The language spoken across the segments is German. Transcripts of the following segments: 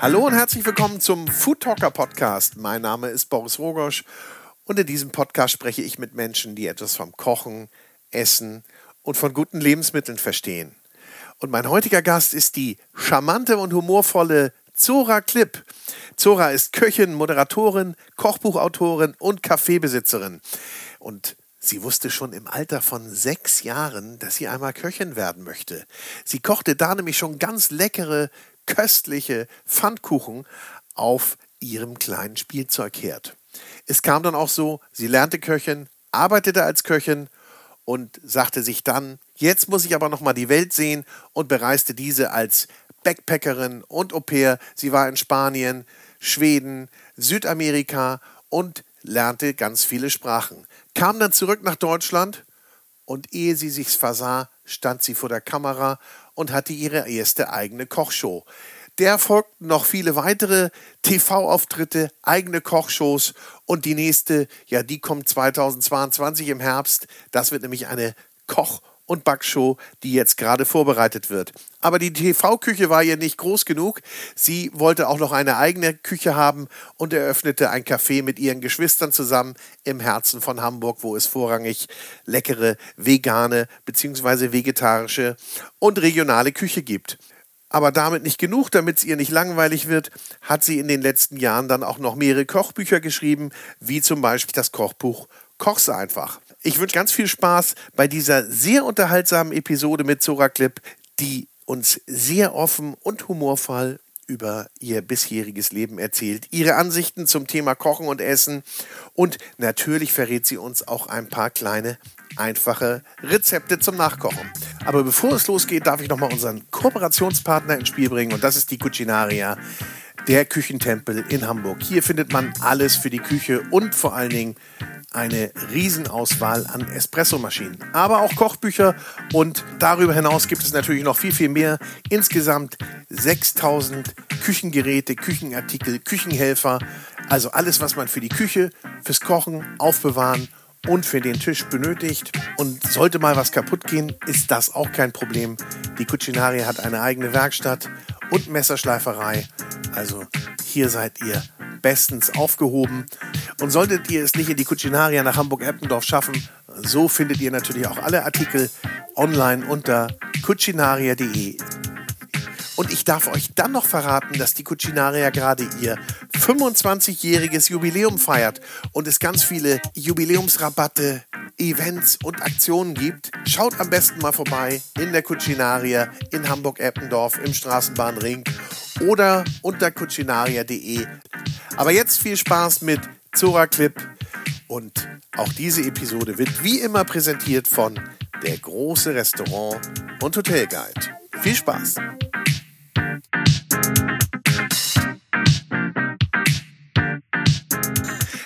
Hallo und herzlich willkommen zum Food Talker Podcast. Mein Name ist Boris Rogosch und in diesem Podcast spreche ich mit Menschen, die etwas vom Kochen, Essen und von guten Lebensmitteln verstehen. Und mein heutiger Gast ist die charmante und humorvolle Zora Klipp. Zora ist Köchin, Moderatorin, Kochbuchautorin und Kaffeebesitzerin. Und Sie wusste schon im Alter von sechs Jahren, dass sie einmal Köchin werden möchte. Sie kochte da nämlich schon ganz leckere köstliche Pfannkuchen auf ihrem kleinen Spielzeugherd. Es kam dann auch so, sie lernte Köchin, arbeitete als Köchin und sagte sich dann, jetzt muss ich aber noch mal die Welt sehen und bereiste diese als Backpackerin und Au pair. Sie war in Spanien, Schweden, Südamerika und lernte ganz viele Sprachen. Kam dann zurück nach Deutschland und ehe sie sich's versah, stand sie vor der Kamera und hatte ihre erste eigene Kochshow. Der folgten noch viele weitere TV-Auftritte, eigene Kochshows und die nächste, ja, die kommt 2022 im Herbst. Das wird nämlich eine Koch- und Backshow, die jetzt gerade vorbereitet wird. Aber die TV-Küche war ihr nicht groß genug. Sie wollte auch noch eine eigene Küche haben und eröffnete ein Café mit ihren Geschwistern zusammen im Herzen von Hamburg, wo es vorrangig leckere vegane bzw. vegetarische und regionale Küche gibt. Aber damit nicht genug, damit es ihr nicht langweilig wird, hat sie in den letzten Jahren dann auch noch mehrere Kochbücher geschrieben, wie zum Beispiel das Kochbuch Koch's einfach. Ich wünsche ganz viel Spaß bei dieser sehr unterhaltsamen Episode mit Zora Clip, die uns sehr offen und humorvoll über ihr bisheriges Leben erzählt, ihre Ansichten zum Thema Kochen und Essen und natürlich verrät sie uns auch ein paar kleine, einfache Rezepte zum Nachkochen. Aber bevor es losgeht, darf ich nochmal unseren Kooperationspartner ins Spiel bringen und das ist die Cucinaria, der Küchentempel in Hamburg. Hier findet man alles für die Küche und vor allen Dingen eine Riesenauswahl an Espressomaschinen, aber auch Kochbücher und darüber hinaus gibt es natürlich noch viel, viel mehr. Insgesamt 6000 Küchengeräte, Küchenartikel, Küchenhelfer, also alles, was man für die Küche, fürs Kochen, Aufbewahren und für den Tisch benötigt. Und sollte mal was kaputt gehen, ist das auch kein Problem. Die Cucinaria hat eine eigene Werkstatt und Messerschleiferei. Also hier seid ihr bestens aufgehoben. Und solltet ihr es nicht in die Cucinaria nach Hamburg-Eppendorf schaffen, so findet ihr natürlich auch alle Artikel online unter cucinaria.de. Und ich darf euch dann noch verraten, dass die Cucinaria gerade ihr 25-jähriges Jubiläum feiert und es ganz viele Jubiläumsrabatte, Events und Aktionen gibt. Schaut am besten mal vorbei in der Cucinaria in Hamburg-Eppendorf im Straßenbahnring oder unter cucinaria.de. Aber jetzt viel Spaß mit Zora Clip und auch diese Episode wird wie immer präsentiert von der große Restaurant und Hotelguide. Viel Spaß!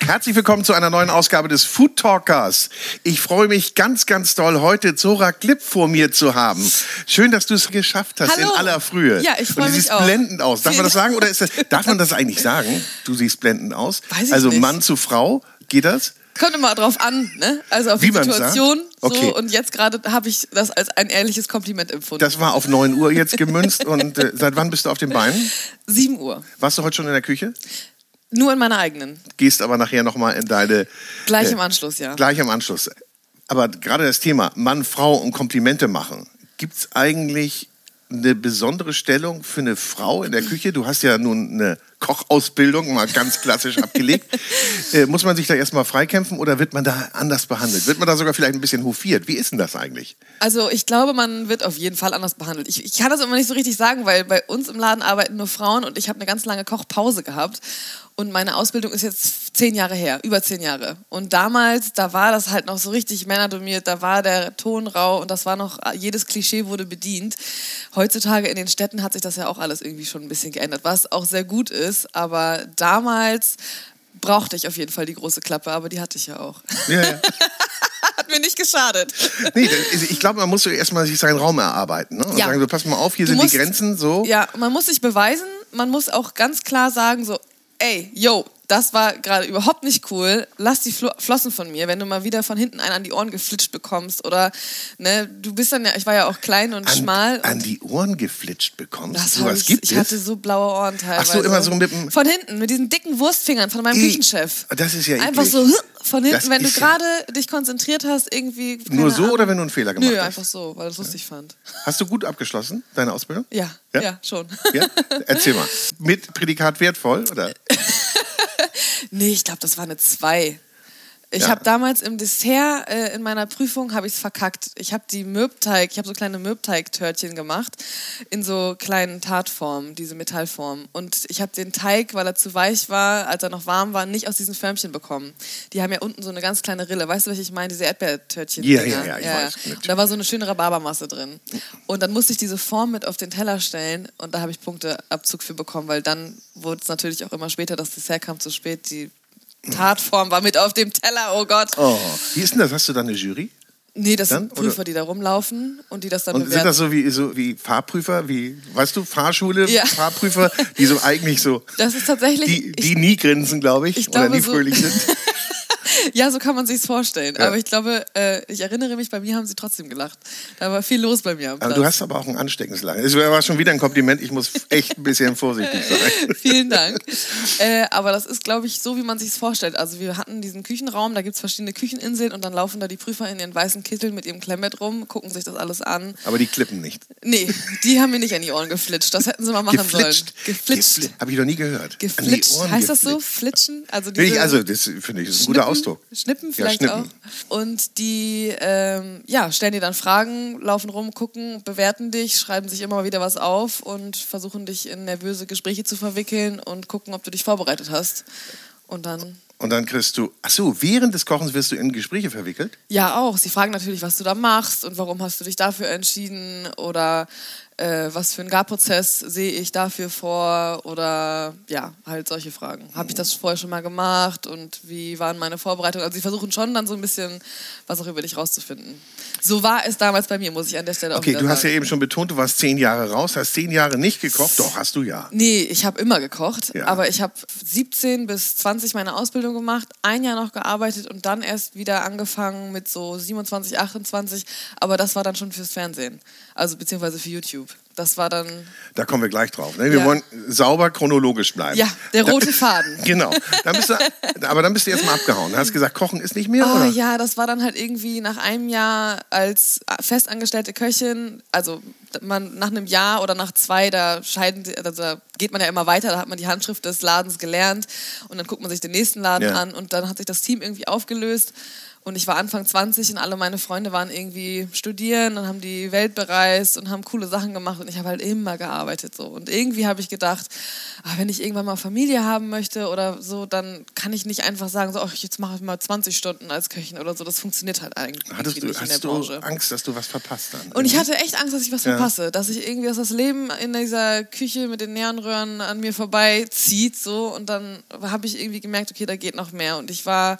Herzlich willkommen zu einer neuen Ausgabe des Food Talkers. Ich freue mich ganz, ganz doll, heute Zora Klipp vor mir zu haben. Schön, dass du es geschafft hast Hallo. in aller Frühe. Ja, ich freue Und du mich siehst auch. blendend aus. Darf man das sagen oder ist das, darf man das eigentlich sagen? Du siehst blendend aus. Weiß ich also nicht. Mann zu Frau, geht das? Kommt immer drauf an, ne? Also auf Wie die Situation. Okay. So, und jetzt gerade habe ich das als ein ehrliches Kompliment empfunden. Das war auf 9 Uhr jetzt gemünzt und äh, seit wann bist du auf den Beinen? 7 Uhr. Warst du heute schon in der Küche? Nur in meiner eigenen. Gehst aber nachher nochmal in deine Gleich Äh, im Anschluss, ja. Gleich im Anschluss. Aber gerade das Thema Mann, Frau und Komplimente machen. Gibt es eigentlich eine besondere Stellung für eine Frau in der Küche? Du hast ja nun eine Kochausbildung, mal ganz klassisch abgelegt. Äh, muss man sich da erstmal freikämpfen oder wird man da anders behandelt? Wird man da sogar vielleicht ein bisschen hofiert? Wie ist denn das eigentlich? Also ich glaube, man wird auf jeden Fall anders behandelt. Ich, ich kann das immer nicht so richtig sagen, weil bei uns im Laden arbeiten nur Frauen und ich habe eine ganz lange Kochpause gehabt. Und meine Ausbildung ist jetzt zehn Jahre her, über zehn Jahre. Und damals, da war das halt noch so richtig männerdominiert, da war der Ton rau und das war noch, jedes Klischee wurde bedient. Heutzutage in den Städten hat sich das ja auch alles irgendwie schon ein bisschen geändert, was auch sehr gut ist. Aber damals brauchte ich auf jeden Fall die große Klappe, aber die hatte ich ja auch. Ja, ja. Hat mir nicht geschadet. Nee, das- ich glaube, man muss so erstmal sich seinen Raum erarbeiten. Ne? Und Ja. sagen, so, pass mal auf, hier Du sind musst- die Grenzen so. Ja, man muss sich beweisen, man muss auch ganz klar sagen, so, ey, yo, das war gerade überhaupt nicht cool. Lass die Flo Flossen von mir, wenn du mal wieder von hinten einen an die Ohren geflitscht bekommst oder ne, du bist dann ja, ich war ja auch klein und An, schmal. an die Ohren geflitscht bekommst. das so was ich, gibt ich es? hatte so blaue Ohren teilweise. Ach so, immer so mit dem- Von hinten, mit diesen dicken Wurstfingern von meinem Ih, Küchenchef. das ist ja Einfach eklig. so von hinten, Das wenn du ist ja- gerade dich konzentriert hast, irgendwie. Nur so Ahnung. oder wenn du einen Fehler gemacht Nö, hast? einfach so, weil ich es lustig fand. Hast du gut abgeschlossen, deine Ausbildung? Ja, Ja? ja, schon. Ja? Erzähl mal. Mit Prädikat wertvoll, oder? Nee, ich glaube, das war eine 2. Ich Ja. habe damals im Dessert äh, in meiner Prüfung habe ich es verkackt. Ich habe die Mürbteig, ich habe so kleine Mürbteig-Törtchen gemacht in so kleinen Tartformen, diese Metallformen. Und ich habe den Teig, weil er zu weich war, als er noch warm war, nicht aus diesen Förmchen bekommen. Die haben ja unten so eine ganz kleine Rille. Weißt du, welche ich meine? Diese Erdbeertörtchen. Ja, ja, ja, ich weiß. Und da war so eine schöne Rhabarbermasse drin. Und dann musste ich diese Form mit auf den Teller stellen und da habe ich Punkteabzug für bekommen, weil dann wurde es natürlich auch immer später, das Dessert kam zu spät, die Tartform war mit auf dem Teller, oh Gott. Oh. Wie ist denn das? Hast du da eine Jury? Nee, das Dann, sind Prüfer, oder? die da rumlaufen und die das dann Und sind bewerten. das so wie, so wie Fahrprüfer, wie, weißt du, Fahrschule, Ja. Fahrprüfer, die so eigentlich so, Das ist tatsächlich. die, ich, die nie grinsen, glaube ich, ich oder glaube nie so- fröhlich sind. ja, so kann man sich's vorstellen. Ja. Aber ich glaube, äh, ich erinnere mich, bei mir haben sie trotzdem gelacht. Da war viel los bei mir am Aber Platz. du hast aber auch ein ansteckendes Lachen. Es war schon wieder ein Kompliment, ich muss echt ein bisschen vorsichtig sein. Vielen Dank. Äh, aber das ist, glaube ich, so, wie man sich es vorstellt. Also wir hatten diesen Küchenraum, da gibt es verschiedene Kücheninseln und dann laufen da die Prüfer in ihren weißen Kitteln mit ihrem Klemmett rum, gucken sich das alles an. Aber die klippen nicht. Nee, die haben mir nicht an die Ohren geflitscht. Das hätten sie mal machen Geflitscht. sollen. Geflitscht. Habe ich noch nie gehört. Geflitscht. Heißt das so? geflitscht. Flitschen? Also, diese also, das finde ich, das ist ein guter Schnippen? Schnippen Ja, vielleicht schnippen. auch. Und die ähm, ja, stellen dir dann Fragen, laufen rum, gucken, bewerten dich, schreiben sich immer mal wieder was auf und versuchen dich in nervöse Gespräche zu verwickeln und gucken, ob du dich vorbereitet hast. Und dann Und dann kriegst du, ach so, während des Kochens wirst du in Gespräche verwickelt? Ja, auch. Sie fragen natürlich, was du da machst und warum hast du dich dafür entschieden oder äh, was für einen Garprozess sehe ich dafür vor oder ja, halt solche Fragen. Habe ich das vorher schon mal gemacht und wie waren meine Vorbereitungen? Also sie versuchen schon dann so ein bisschen was auch über dich rauszufinden. So war es damals bei mir, muss ich an der Stelle auch Okay, wieder du hast ja sagen. eben schon betont, du warst zehn Jahre raus, hast zehn Jahre nicht gekocht. Doch, hast du ja. Nee, ich habe immer gekocht, Ja. aber ich habe 17 bis 20 meine Ausbildung gemacht, ein Jahr noch gearbeitet und dann erst wieder angefangen mit so 27, 28, aber das war dann schon fürs Fernsehen, also beziehungsweise für YouTube. Das war dann, Da kommen wir gleich drauf. Ne? Wir Ja. wollen sauber chronologisch bleiben. ja, der Da- rote Faden. Genau. Dann bist du, aber dann bist du erstmal abgehauen. Du hast gesagt, Kochen ist nicht mehr, Ah, oder? ja, das war dann halt irgendwie nach einem Jahr als festangestellte Köchin, also man nach einem Jahr oder nach zwei, da scheiden, also da geht man ja immer weiter, da hat man die Handschrift des Ladens gelernt und dann guckt man sich den nächsten Laden Ja. an und dann hat sich das Team irgendwie aufgelöst und ich war Anfang 20 und alle meine Freunde waren irgendwie studieren und haben die Welt bereist und haben coole Sachen gemacht und ich habe halt immer gearbeitet so und irgendwie habe ich gedacht, ah, wenn ich irgendwann mal Familie haben möchte oder so, dann kann ich nicht einfach sagen, so, ach, jetzt mache ich mal 20 Stunden als Köchin oder so, das funktioniert halt eigentlich Hattest du, nicht in der hast du Branche. Angst, dass du was verpasst dann? Und ich hatte echt Angst, dass ich was Ja. verpasse, dass ich irgendwie, dass das Leben in dieser Küche mit den Neonröhren an mir vorbeizieht, so und dann habe ich irgendwie gemerkt, okay, da geht noch mehr und ich war,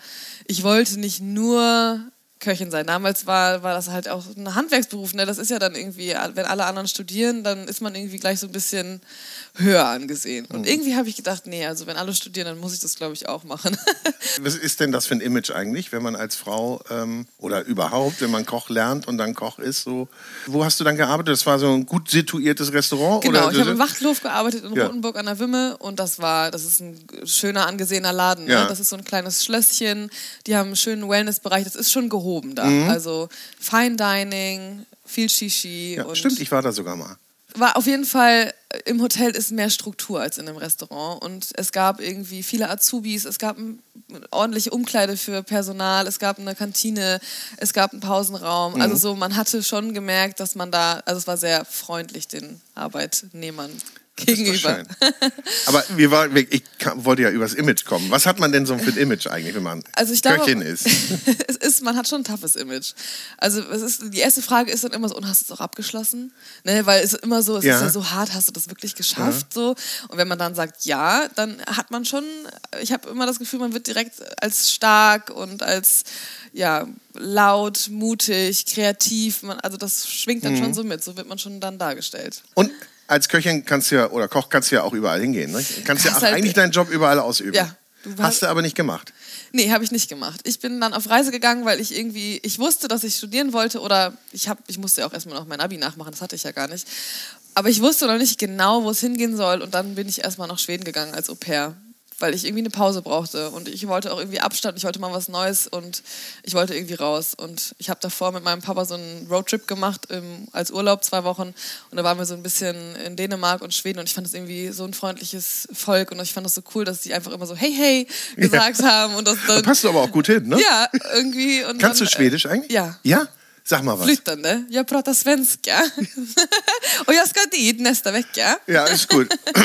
ich wollte nicht nur Köchin sein. Damals war, war das halt auch ein Handwerksberuf, ne? Das ist ja dann irgendwie, wenn alle anderen studieren, dann ist man irgendwie gleich so ein bisschen höher angesehen. Mhm. Und irgendwie habe ich gedacht, nee, also wenn alle studieren, dann muss ich das, glaube ich, auch machen. Was ist denn das für ein Image eigentlich, wenn man als Frau ähm, oder überhaupt, wenn man Koch lernt und dann Koch ist? So, wo hast du dann gearbeitet? Das war so ein gut situiertes Restaurant? Genau, oder? ich habe im Wachthof gearbeitet in Ja. Rotenburg an der Wimme und das war, das ist ein schöner, angesehener Laden. Ja. Ne? Das ist so ein kleines Schlösschen, die haben einen schönen Wellnessbereich, das ist schon gehoben da. Also Fine Dining, viel Shishi Mhm. ja, und stimmt, ich war da sogar mal. war auf jeden Fall, im Hotel ist mehr Struktur als in einem Restaurant. Und es gab irgendwie viele Azubis, es gab ordentliche Umkleide für Personal, es gab eine Kantine, es gab einen Pausenraum. Mhm. Also so, man hatte schon gemerkt, dass man da, also es war sehr freundlich den Arbeitnehmern gegenüber. Aber wir war, ich wollte ja übers Image kommen. Was hat man denn so für ein Image eigentlich, wenn man Also ich glaube, Köchin ist? es ist, man hat schon ein toughes Image. Also es ist, die erste Frage ist dann immer so, und hast du es auch abgeschlossen? Ne, weil es ist immer so, es Ja. ist ja so hart, hast du das wirklich geschafft? So. Und wenn man dann sagt ja, dann hat man schon, ich habe immer das Gefühl, man wird direkt als stark und als ja, laut, mutig, kreativ, man, also das schwingt dann Mhm. schon so mit, so wird man schon dann dargestellt. Und als Köchin kannst du ja, oder Koch kannst du ja auch überall hingehen. Ne? Kannst ja Kannst halt- eigentlich deinen Job überall ausüben. Ja. Du Hast du aber nicht gemacht. Nee, habe ich nicht gemacht. Ich bin dann auf Reise gegangen, weil ich irgendwie, ich wusste, dass ich studieren wollte oder ich, hab, ich musste ja auch erstmal noch mein Abi nachmachen, das hatte ich ja gar nicht. Aber ich wusste noch nicht genau, wo es hingehen soll und dann bin ich erstmal nach Schweden gegangen als Au pair weil ich irgendwie eine Pause brauchte und ich wollte auch irgendwie Abstand, ich wollte mal was Neues und ich wollte irgendwie raus. Und ich habe davor mit meinem Papa so einen Roadtrip gemacht im, als Urlaub, zwei Wochen. Und da waren wir so ein bisschen in Dänemark und Schweden und ich fand es irgendwie so ein freundliches Volk und ich fand es so cool, dass die einfach immer so hey, hey gesagt ja. haben. Und das, da passt du aber auch gut hin, ne? Ja, irgendwie. Kannst dann, du Schwedisch eigentlich? Ja. Ja? Sag mal was. Flyttande. Jag pratar svenska. och jag ska dit nästa vecka. Ja, ist gut.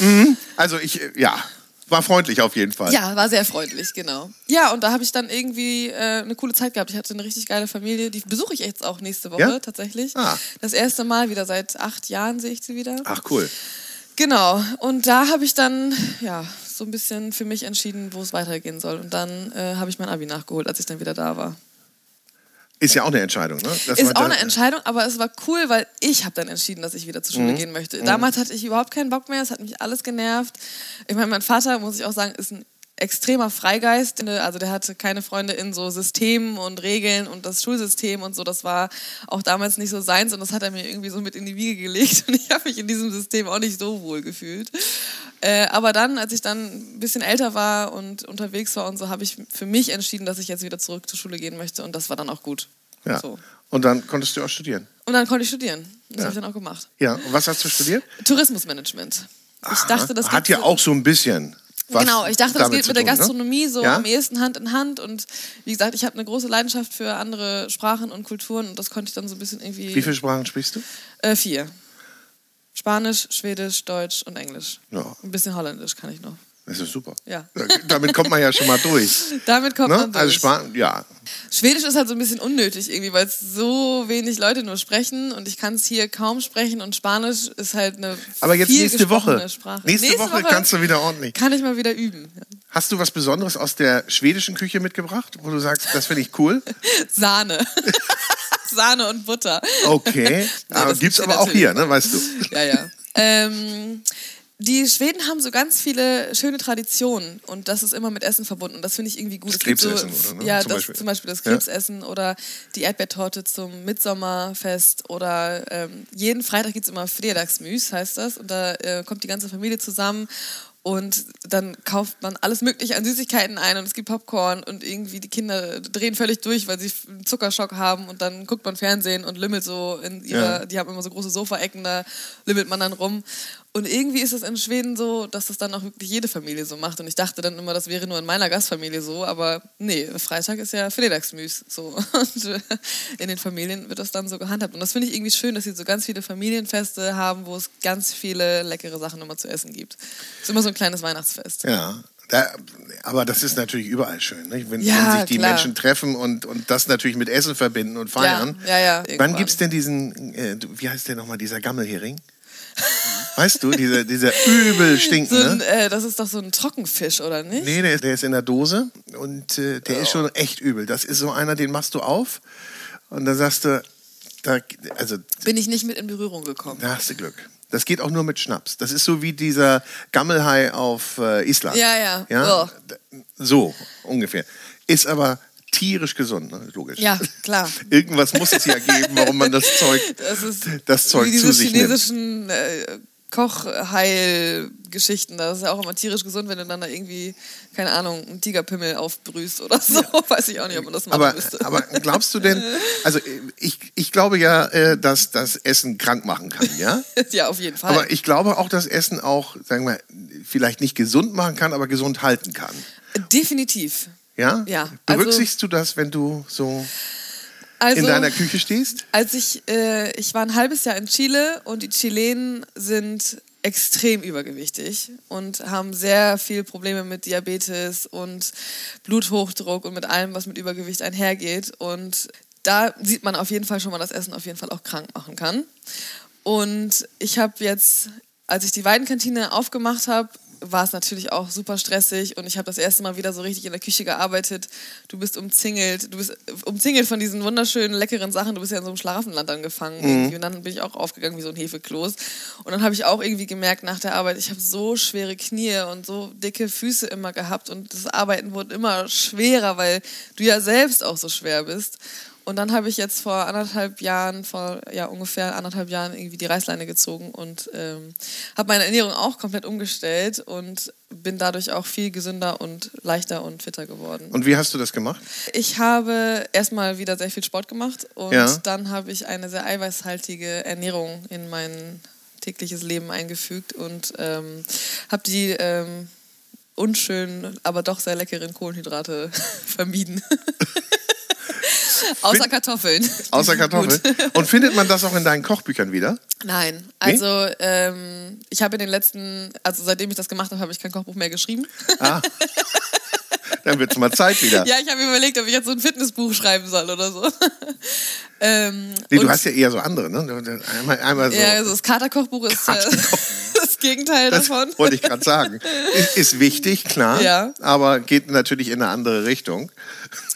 Mhm. also ich, ja, war freundlich auf jeden Fall. Ja, war sehr freundlich, genau. Ja, und da habe ich dann irgendwie äh, eine coole Zeit gehabt. Ich hatte eine richtig geile Familie. Die besuche ich jetzt auch nächste Woche ja? tatsächlich. Ah. Das erste Mal wieder seit acht Jahren sehe ich sie wieder. Ach, cool. Genau. Und da habe ich dann, ja, so ein bisschen für mich entschieden, wo es weitergehen soll. Und dann äh, habe ich mein Abi nachgeholt, als ich dann wieder da war. Ist ja auch eine Entscheidung, ne? Das ist auch eine Entscheidung, aber es war cool, weil ich habe dann entschieden, dass ich wieder zur Schule mhm. gehen möchte. Mhm. Damals hatte ich überhaupt keinen Bock mehr, es hat mich alles genervt. Ich meine, mein Vater, muss ich auch sagen, ist ein extremer Freigeist. Also der hatte keine Freunde in so Systemen und Regeln und das Schulsystem und so. Das war auch damals nicht so seins und das hat er mir irgendwie so mit in die Wiege gelegt und ich habe mich in diesem System auch nicht so wohl gefühlt. Äh, aber dann, als ich dann ein bisschen älter war und unterwegs war und so, habe ich für mich entschieden, dass ich jetzt wieder zurück zur Schule gehen möchte und das war dann auch gut. Ja. So. Und dann konntest du auch studieren? Und dann konnte ich studieren. Das ja. habe ich dann auch gemacht. Ja, und was hast du studiert? Tourismusmanagement. Ich dachte, das hat ja auch so ein bisschen. Genau, ich dachte, das geht mit der ne? Gastronomie ne? so ja? am ehesten Hand in Hand. Und wie gesagt, ich habe eine große Leidenschaft für andere Sprachen und Kulturen und das konnte ich dann so ein bisschen irgendwie. Wie viele Sprachen sprichst du? Äh, vier. Spanisch, Schwedisch, Deutsch und Englisch. Ja. Ein bisschen Holländisch kann ich noch. Das ist super. Ja. Damit kommt man ja schon mal durch. Damit kommt ne? man durch. Also Span ja. Schwedisch ist halt so ein bisschen unnötig irgendwie, weil es so wenig Leute nur sprechen und ich kann es hier kaum sprechen und Spanisch ist halt eine Aber jetzt nächste Woche. Sprache. Nächste, nächste Woche, Woche, kannst du wieder ordentlich. Kann ich mal wieder üben. Hast du was Besonderes aus der schwedischen Küche mitgebracht, wo du sagst, das finde ich cool? Sahne. Sahne und Butter. Okay, nee, aber gibt's aber auch hier, ne, weißt du. Ja, ja. Ähm, die Schweden haben so ganz viele schöne Traditionen und das ist immer mit Essen verbunden. Und das finde ich irgendwie gut. Das Krebsessen, so, oder? Ne? Ja, zum, das, Beispiel. zum Beispiel das Krebsessen ja. oder die Erdbeertorte zum Mitsommerfest oder ähm, jeden Freitag gibt es immer Fredagsmüs, heißt das. Und da äh, kommt die ganze Familie zusammen und dann kauft man alles Mögliche an Süßigkeiten ein und es gibt Popcorn und irgendwie die Kinder drehen völlig durch, weil sie einen Zuckerschock haben und dann guckt man Fernsehen und lümmelt so in ihrer, ja. die haben immer so große Sofaecken, da lümmelt man dann rum. Und irgendwie ist es in Schweden so, dass das dann auch wirklich jede Familie so macht. Und ich dachte dann immer, das wäre nur in meiner Gastfamilie so, aber nee, Freitag ist ja Freitagsmüs so. Und äh, in den Familien wird das dann so gehandhabt. Und das finde ich irgendwie schön, dass sie so ganz viele Familienfeste haben, wo es ganz viele leckere Sachen immer zu essen gibt. Es ist immer so ein kleines Weihnachtsfest. Ja. Da, aber das ist natürlich überall schön, ne? wenn, ja, wenn, sich die klar. Menschen treffen und, und das natürlich mit Essen verbinden und feiern. Ja, ja, ja, Wann gibt es denn diesen, äh, wie heißt der nochmal, dieser Gammelhering? Weißt du, dieser, dieser übel stinkende. So ein, äh, das ist doch so ein Trockenfisch, oder nicht? Nee, der ist, der ist in der Dose und äh, der oh. ist schon echt übel. Das ist so einer, den machst du auf und dann sagst du, da, also. Bin ich nicht mit in Berührung gekommen. Da hast du Glück. Das geht auch nur mit Schnaps. Das ist so wie dieser Gammelhai auf äh, Island. Ja, ja. ja? Oh. So ungefähr. Ist aber tierisch gesund, ne? logisch. Ja, klar. Irgendwas muss es ja geben, warum man das Zeug, das, ist das Zeug wie diese zu sich chinesischen äh, Kochheilgeschichten. Das ist ja auch immer tierisch gesund, wenn du dann da irgendwie, keine Ahnung, einen Tigerpimmel aufbrühst oder so. Ja. Weiß ich auch nicht, ob man das machen aber, müsste. Aber glaubst du denn, also ich, ich glaube ja, äh, dass das Essen krank machen kann, ja? ja, auf jeden Fall. Aber ich glaube auch, dass Essen auch, sagen wir, vielleicht nicht gesund machen kann, aber gesund halten kann. Definitiv. Ja? Ja. Berücksichtigst also, du das, wenn du so also, in deiner Küche stehst? Als ich, äh, ich war ein halbes Jahr in Chile und die Chilenen sind extrem übergewichtig und haben sehr viele Probleme mit Diabetes und Bluthochdruck und mit allem, was mit Übergewicht einhergeht. Und da sieht man auf jeden Fall schon mal, dass Essen auf jeden Fall auch krank machen kann. Und ich habe jetzt, als ich die Weidenkantine aufgemacht habe, war es natürlich auch super stressig und ich habe das erste Mal wieder so richtig in der Küche gearbeitet. Du bist umzingelt, du bist umzingelt von diesen wunderschönen, leckeren Sachen. Du bist ja in so einem Schlaraffenland angefangen mhm. und dann bin ich auch aufgegangen wie so ein Hefekloß. Und dann habe ich auch irgendwie gemerkt nach der Arbeit, ich habe so schwere Knie und so dicke Füße immer gehabt und das Arbeiten wurde immer schwerer, weil du ja selbst auch so schwer bist. Und dann habe ich jetzt vor anderthalb Jahren, vor ja ungefähr anderthalb Jahren irgendwie die Reißleine gezogen und ähm, habe meine Ernährung auch komplett umgestellt und bin dadurch auch viel gesünder und leichter und fitter geworden. Und wie hast du das gemacht? Ich habe erstmal wieder sehr viel Sport gemacht und ja. dann habe ich eine sehr eiweißhaltige Ernährung in mein tägliches Leben eingefügt und ähm, habe die ähm, unschönen, aber doch sehr leckeren Kohlenhydrate vermieden. Außer Kartoffeln. Außer Kartoffeln. Und findet man das auch in deinen Kochbüchern wieder? Nein. Also nee? ähm, ich habe in den letzten, also seitdem ich das gemacht habe, habe ich kein Kochbuch mehr geschrieben. Ah. Dann wird es mal Zeit wieder. Ja, ich habe mir überlegt, ob ich jetzt so ein Fitnessbuch schreiben soll oder so. ähm, nee, du hast ja eher so andere, ne? Einmal, einmal so. Ja, also das Katerkochbuch ist äh, das Gegenteil das davon. Wollte ich gerade sagen. Ist, ist, wichtig, klar, ja. aber geht natürlich in eine andere Richtung.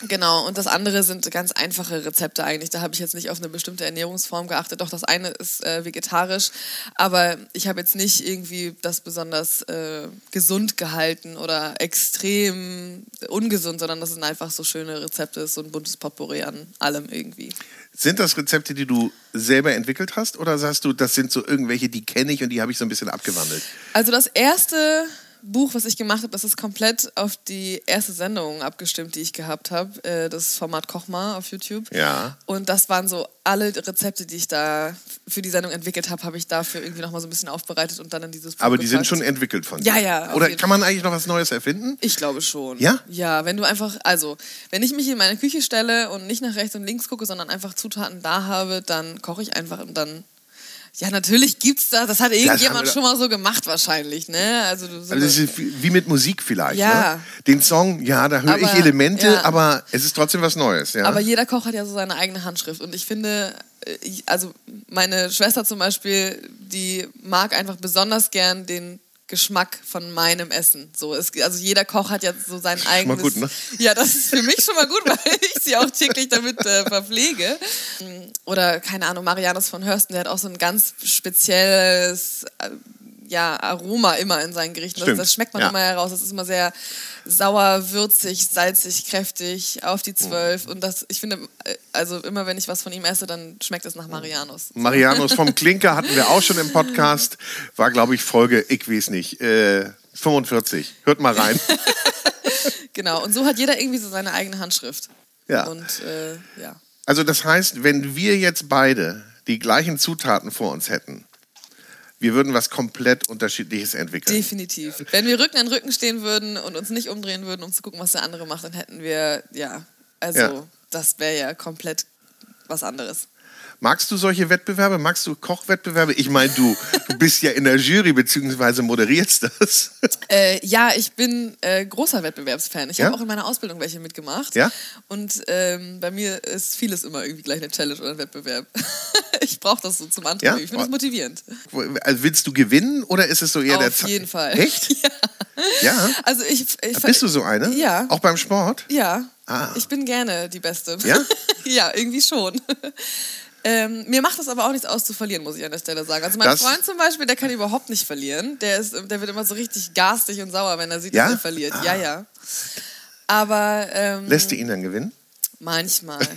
Genau, und das andere sind ganz einfache Rezepte eigentlich. Da habe ich jetzt nicht auf eine bestimmte Ernährungsform geachtet. Doch das eine ist äh, vegetarisch, aber ich habe jetzt nicht irgendwie das besonders äh, gesund gehalten oder extrem ungesund, sondern das sind einfach so schöne Rezepte, so ein buntes Potpourri an allem irgendwie. Sind das Rezepte, die du selber entwickelt hast oder sagst du, das sind so irgendwelche, die kenne ich und die habe ich so ein bisschen abgewandelt? Also das erste Buch, was ich gemacht habe, das ist komplett auf die erste Sendung abgestimmt, die ich gehabt habe. Äh, das Format Kochma auf YouTube. Ja. Und das waren so alle Rezepte, die ich da für die Sendung entwickelt habe, habe ich dafür irgendwie nochmal so ein bisschen aufbereitet und dann in dieses Buch Aber die gepackt. sind schon entwickelt von dir? Ja, ja. Oder kann man eigentlich noch was Neues erfinden? Ich glaube schon. Ja? Ja, wenn du einfach, also, wenn ich mich in meine Küche stelle und nicht nach rechts und links gucke, sondern einfach Zutaten da habe, dann koche ich einfach und dann ja, natürlich gibt's das. Das hat irgendjemand das schon mal so gemacht wahrscheinlich, ne? Also, so also wie mit Musik vielleicht. Ja. Ne? Den Song, ja, da höre ich Elemente, ja. aber es ist trotzdem was Neues. Ja? Aber jeder Koch hat ja so seine eigene Handschrift und ich finde, äh, also meine Schwester zum Beispiel, die mag einfach besonders gern den Geschmack von meinem Essen. So, es, also jeder Koch hat ja so sein eigenes. Gut, ne? Ja, das ist für mich schon mal gut, weil ich sie auch täglich damit äh, verpflege. Oder keine Ahnung, Marianus von Hörsten, der hat auch so ein ganz spezielles äh, ja, Aroma immer in seinen Gerichten. Das, das, schmeckt man ja. immer heraus. Das ist immer sehr sauer, würzig, salzig, kräftig, auf die Zwölf. Und das, ich finde, äh, also immer wenn ich was von ihm esse, dann schmeckt es nach Marianus. Marianus vom Klinker hatten wir auch schon im Podcast. War, glaube ich, Folge, ich weiß nicht, äh, 45. Hört mal rein. genau, und so hat jeder irgendwie so seine eigene Handschrift. Ja. Und äh, ja. Also das heißt, wenn wir jetzt beide die gleichen Zutaten vor uns hätten, wir würden was komplett Unterschiedliches entwickeln. Definitiv. Wenn wir Rücken an Rücken stehen würden und uns nicht umdrehen würden, um zu gucken, was der andere macht, dann hätten wir, ja, also ja. das wäre ja komplett was anderes. Magst du solche Wettbewerbe? Magst du Kochwettbewerbe? Ich meine, du, du bist ja in der Jury beziehungsweise moderierst das. Äh, ja, ich bin äh, großer Wettbewerbsfan. Ich ja? habe auch in meiner Ausbildung welche mitgemacht. Ja? Und ähm, bei mir ist vieles immer irgendwie gleich eine Challenge oder ein Wettbewerb. ich brauche das so zum Antrieb. Ja? Ich finde das motivierend. Also willst du gewinnen oder ist es so eher Auf der Auf jeden Fall. Echt? ja. ja. Also ich, ich Bist du so eine? Ja. Auch beim Sport? Ja. Ah. Ich bin gerne die Beste. Ja? ja, irgendwie schon. Ähm, mir macht das aber auch nichts aus zu verlieren, muss ich an der Stelle sagen. Also mein das Freund zum Beispiel, der kann überhaupt nicht verlieren. Der, ist, der wird immer so richtig garstig und sauer, wenn er sieht, ja? dass er verliert. Ah. Ja, ja. Aber ähm, lässt du ihn dann gewinnen? Manchmal.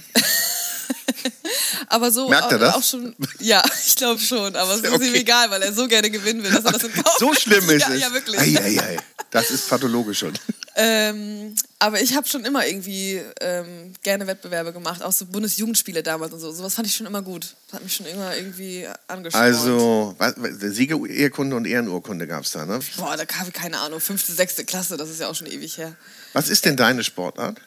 aber so Merkt er das? auch schon. Ja, ich glaube schon. Aber es ist okay. ihm egal, weil er so gerne gewinnen will, dass er das in Kauf So schlimm ist ja, es. Ja, wirklich. Ei, ei, ei. Das ist pathologisch schon. Ähm, aber ich habe schon immer irgendwie ähm, gerne Wettbewerbe gemacht, auch so Bundesjugendspiele damals und so. Sowas fand ich schon immer gut. Das hat mich schon immer irgendwie angeschaut. Also, Siegerurkunde und Ehrenurkunde gab es da, ne? Boah, da kam ich keine Ahnung, fünfte, sechste Klasse, das ist ja auch schon ewig her. Was ist denn deine Sportart?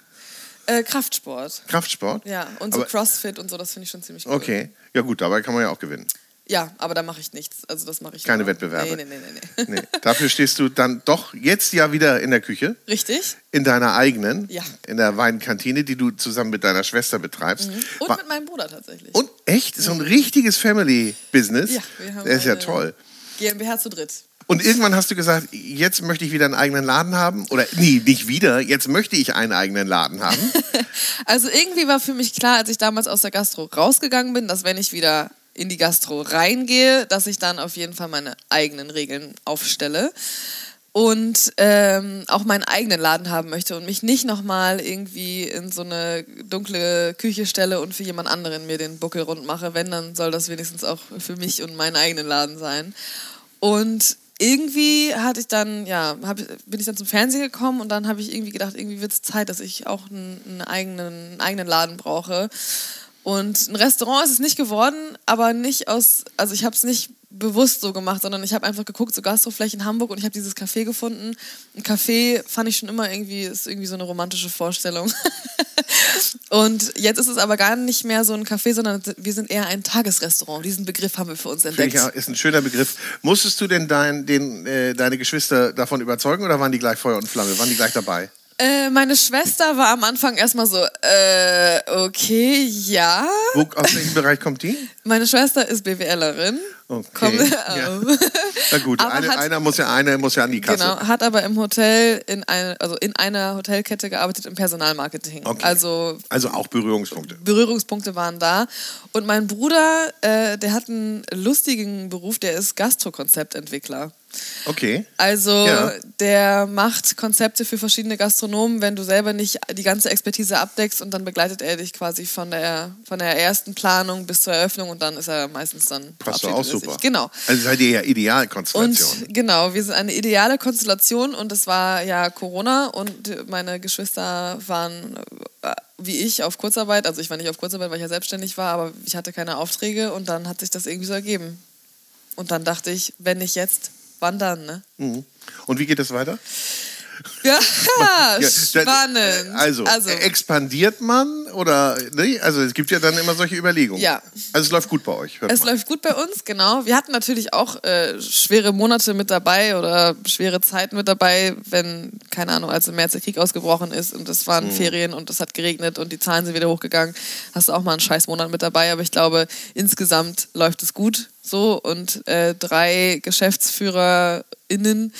Äh, Kraftsport. Kraftsport? Ja, und so aber, Crossfit und so, das finde ich schon ziemlich cool. Okay, ja gut, dabei kann man ja auch gewinnen. Ja, aber da mache ich nichts. Also das mache ich Keine immer. Wettbewerbe. Nee, nee, nee, nee. nee. Dafür stehst du dann doch jetzt ja wieder in der Küche. Richtig. In deiner eigenen. Ja. In der Weinkantine, die du zusammen mit deiner Schwester betreibst. Mhm. Und War mit meinem Bruder tatsächlich. Und echt? So ein richtiges Family-Business. Ja, wir haben Das ist ja toll. GmbH zu dritt. Und irgendwann hast du gesagt, jetzt möchte ich wieder einen eigenen Laden haben. Oder nee, nicht wieder, jetzt möchte ich einen eigenen Laden haben. also irgendwie war für mich klar, als ich damals aus der Gastro rausgegangen bin, dass wenn ich wieder in die Gastro reingehe, dass ich dann auf jeden Fall meine eigenen Regeln aufstelle und ähm, auch meinen eigenen Laden haben möchte und mich nicht nochmal irgendwie in so eine dunkle Küche stelle und für jemand anderen mir den Buckel rund mache. Wenn, dann soll das wenigstens auch für mich und meinen eigenen Laden sein. Und irgendwie hatte ich dann, ja, hab, bin ich dann zum Fernsehen gekommen und dann habe ich irgendwie gedacht, irgendwie wird es Zeit, dass ich auch einen, einen, eigenen, einen eigenen Laden brauche. Und ein Restaurant ist es nicht geworden, aber nicht aus, also ich habe es nicht bewusst so gemacht, sondern ich habe einfach geguckt, so Gastrofläche in Hamburg und ich habe dieses Café gefunden. Ein Café fand ich schon immer irgendwie, ist irgendwie so eine romantische Vorstellung. und jetzt ist es aber gar nicht mehr so ein Café, sondern wir sind eher ein Tagesrestaurant. Diesen Begriff haben wir für uns entdeckt. Ja, ist ein schöner Begriff. Musstest du denn dein, den, äh, deine Geschwister davon überzeugen oder waren die gleich Feuer und Flamme? Waren die gleich dabei? Äh, meine Schwester war am Anfang erstmal so, äh, okay, ja. Wo, aus welchem Bereich kommt die? Meine Schwester ist BWLerin. Okay. Komm, ja. Na gut, eine, hat, einer muss ja, eine muss ja an die Kasse. Genau, hat aber im Hotel in eine, also in einer Hotelkette gearbeitet im Personalmarketing. Okay. Also, also auch Berührungspunkte. Berührungspunkte waren da. Und mein Bruder, äh, der hat einen lustigen Beruf, der ist Gastrokonzeptentwickler. Okay. Also ja. der macht Konzepte für verschiedene Gastronomen, wenn du selber nicht die ganze Expertise abdeckst und dann begleitet er dich quasi von der, von der ersten Planung bis zur Eröffnung und dann ist er meistens dann Passt auch super. Genau. Also seid ihr ja Idealkonstellation. Und genau, wir sind eine ideale Konstellation und es war ja Corona und meine Geschwister waren äh, wie ich auf Kurzarbeit, also ich war nicht auf Kurzarbeit, weil ich ja selbstständig war, aber ich hatte keine Aufträge und dann hat sich das irgendwie so ergeben. Und dann dachte ich, wenn nicht jetzt, wandern. Ne? Mhm. Und wie geht es weiter? Ja, spannend. Also, also, expandiert man oder ne? Also es gibt ja dann immer solche Überlegungen. Ja. Also es läuft gut bei euch. Es mal. läuft gut bei uns, genau. Wir hatten natürlich auch äh, schwere Monate mit dabei oder schwere Zeiten mit dabei, wenn, keine Ahnung, als im März der Krieg ausgebrochen ist und es waren mhm. Ferien und es hat geregnet und die Zahlen sind wieder hochgegangen, hast du auch mal einen scheiß Monat mit dabei. Aber ich glaube, insgesamt läuft es gut so und äh, drei GeschäftsführerInnen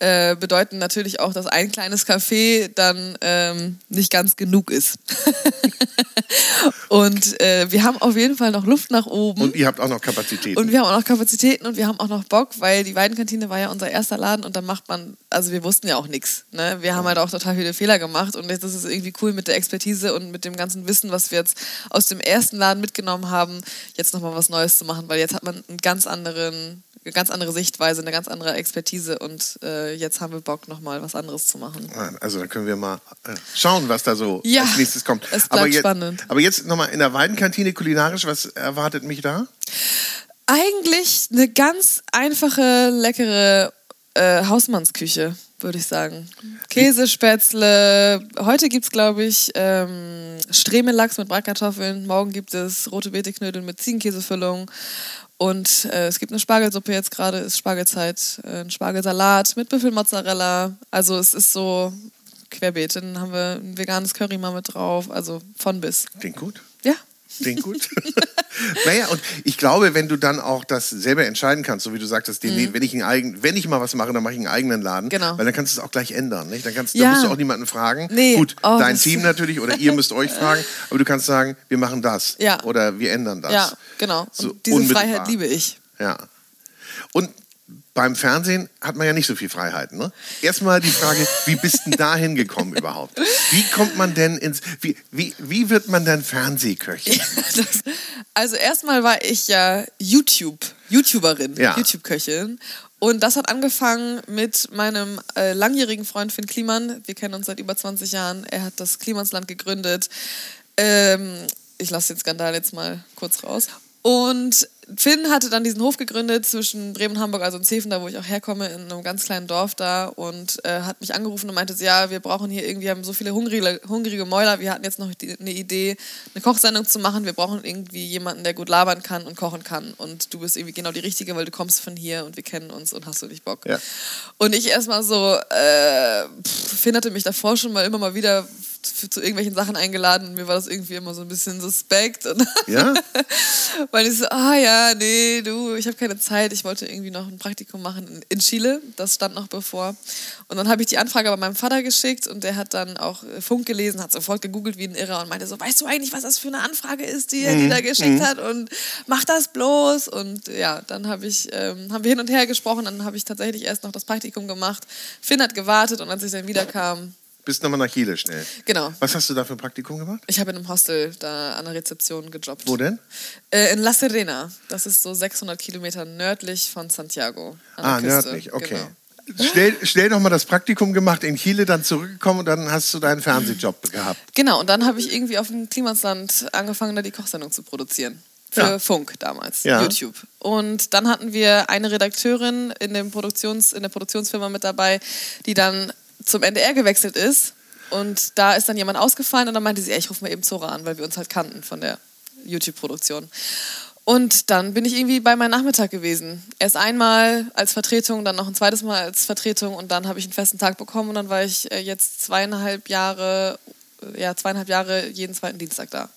äh, bedeuten natürlich auch, dass ein kleines Café dann ähm, nicht ganz genug ist. und äh, wir haben auf jeden Fall noch Luft nach oben. Und ihr habt auch noch Kapazitäten. Und wir haben auch noch Kapazitäten und wir haben auch noch Bock, weil die Weidenkantine war ja unser erster Laden und da macht man, also wir wussten ja auch nichts. Ne? Wir haben halt auch total viele Fehler gemacht und jetzt ist es irgendwie cool mit der Expertise und mit dem ganzen Wissen, was wir jetzt aus dem ersten Laden mitgenommen haben, jetzt nochmal was Neues zu machen, weil jetzt hat man einen ganz anderen eine ganz andere Sichtweise, eine ganz andere Expertise und äh, jetzt haben wir Bock, nochmal was anderes zu machen. Also dann können wir mal äh, schauen, was da so ja, als nächstes kommt. Es bleibt aber jetzt, spannend. Aber jetzt nochmal in der Weidenkantine kulinarisch, was erwartet mich da? Eigentlich eine ganz einfache, leckere äh, Hausmannsküche, würde ich sagen. Käsespätzle. Heute gibt es, glaube ich, ähm, Stremelachs mit Bratkartoffeln. Morgen gibt es rote Beeteknödel mit Ziegenkäsefüllung. Und äh, es gibt eine Spargelsuppe jetzt gerade, ist Spargelzeit, äh, ein Spargelsalat mit Büffelmozzarella. Also es ist so querbeet. Dann haben wir ein veganes Curry mal mit drauf. Also von bis. Klingt gut. Ja. Klingt gut. naja, und ich glaube, wenn du dann auch das selber entscheiden kannst, so wie du sagtest, mhm. wenn, ich eigen, wenn ich mal was mache, dann mache ich einen eigenen Laden. Genau. Weil dann kannst du es auch gleich ändern. Nicht? Dann, kannst, ja. dann musst du auch niemanden fragen. Nee. Gut, oh, dein Team natürlich oder ihr müsst euch fragen, aber du kannst sagen, wir machen das. Ja. Oder wir ändern das. Ja, genau. So und diese unmittelbar. Freiheit liebe ich. Ja. Und beim Fernsehen hat man ja nicht so viel Freiheiten. Ne? Erstmal die Frage, wie bist du da hingekommen überhaupt? Wie kommt man denn ins, wie, wie, wie wird man denn Fernsehköchin? Das, also erstmal war ich ja YouTube, YouTuberin, Ja. YouTube-Köchin. Und das hat angefangen mit meinem äh, langjährigen Freund Finn Kliman. Wir kennen uns seit über 20 Jahren. Er hat das Klimansland gegründet. Ähm, ich lasse den Skandal jetzt mal kurz raus. Und Finn hatte dann diesen Hof gegründet zwischen Bremen und Hamburg, also in Zeven, da wo ich auch herkomme, in einem ganz kleinen Dorf da und äh, hat mich angerufen und meinte, ja, wir brauchen hier irgendwie, wir haben so viele hungrige, hungrige Mäuler, wir hatten jetzt noch die, eine Idee, eine Kochsendung zu machen, wir brauchen irgendwie jemanden, der gut labern kann und kochen kann und du bist irgendwie genau die Richtige, weil du kommst von hier und wir kennen uns und hast du nicht Bock. Ja. Und ich erstmal so, äh, pff, Finn hatte mich davor schon mal immer mal wieder für, zu irgendwelchen Sachen eingeladen und mir war das irgendwie immer so ein bisschen suspekt. Und Ja? weil ich so, ah ja, nee, du, ich habe keine Zeit. Ich wollte irgendwie noch ein Praktikum machen in, Chile. Das stand noch bevor. Und dann habe ich die Anfrage bei meinem Vater geschickt und der hat dann auch äh, Funk gelesen, hat sofort gegoogelt wie ein Irrer und meinte so, weißt du eigentlich, was das für eine Anfrage ist, die er dir da geschickt hat? Und mach das bloß. Und ja, dann habe ich, ähm, haben wir hin und her gesprochen. Dann habe ich tatsächlich erst noch das Praktikum gemacht. Finn hat gewartet und als ich dann wiederkam, Bist nochmal nach Chile schnell. genau. Was hast du da für ein Praktikum gemacht? Ich habe in einem Hostel da an der Rezeption gejobbt. Wo denn? Äh, in La Serena. Das ist so 600 Kilometer nördlich von Santiago. an Ah, Küste. nördlich, okay. Genau. Schnell, schnell nochmal das Praktikum gemacht in Chile, dann zurückgekommen und dann hast du deinen Fernsehjob gehabt. Genau, und dann habe ich irgendwie auf dem Klimasland angefangen, da die Kochsendung zu produzieren. Für Ja. Funk damals, Ja. YouTube. Und dann hatten wir eine Redakteurin in, dem Produktions, in der Produktionsfirma mit dabei, die dann zum NDR gewechselt ist. Und da ist dann jemand ausgefallen und dann meinte sie, ey, ich rufe mal eben Zora an, weil wir uns halt kannten von der YouTube-Produktion. Und dann bin ich irgendwie bei meinem Nachmittag gewesen. Erst einmal als Vertretung, dann noch ein zweites Mal als Vertretung und dann habe ich einen festen Tag bekommen und dann war ich äh, jetzt zweieinhalb Jahre, ja, zweieinhalb Jahre jeden zweiten Dienstag da.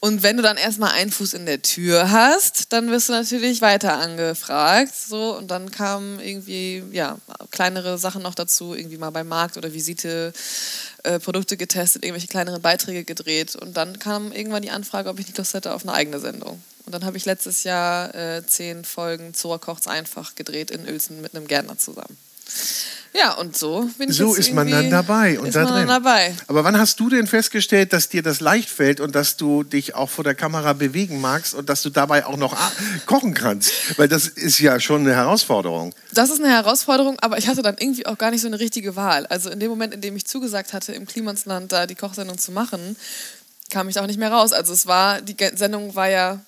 Und wenn du dann erstmal einen Fuß in der Tür hast, dann wirst du natürlich weiter angefragt. So, und dann kamen irgendwie ja, kleinere Sachen noch dazu, irgendwie mal beim Markt oder Visite äh, Produkte getestet, irgendwelche kleineren Beiträge gedreht. Und dann kam irgendwann die Anfrage, ob ich nicht Lust hätte auf eine eigene Sendung. Und dann habe ich letztes Jahr äh, zehn Folgen Zora kocht's einfach gedreht in Uelzen mit einem Gärtner zusammen. Ja, und so bin ich So ist man dann dabei und ist da drin. dabei. Aber wann hast du denn festgestellt, dass dir das leicht fällt und dass du dich auch vor der Kamera bewegen magst und dass du dabei auch noch a- kochen kannst? Weil das ist ja schon eine Herausforderung. Das ist eine Herausforderung, aber ich hatte dann irgendwie auch gar nicht so eine richtige Wahl. Also in dem Moment, in dem ich zugesagt hatte, im Klimansland da die Kochsendung zu machen, kam ich auch nicht mehr raus. Also es war, die Sendung war ja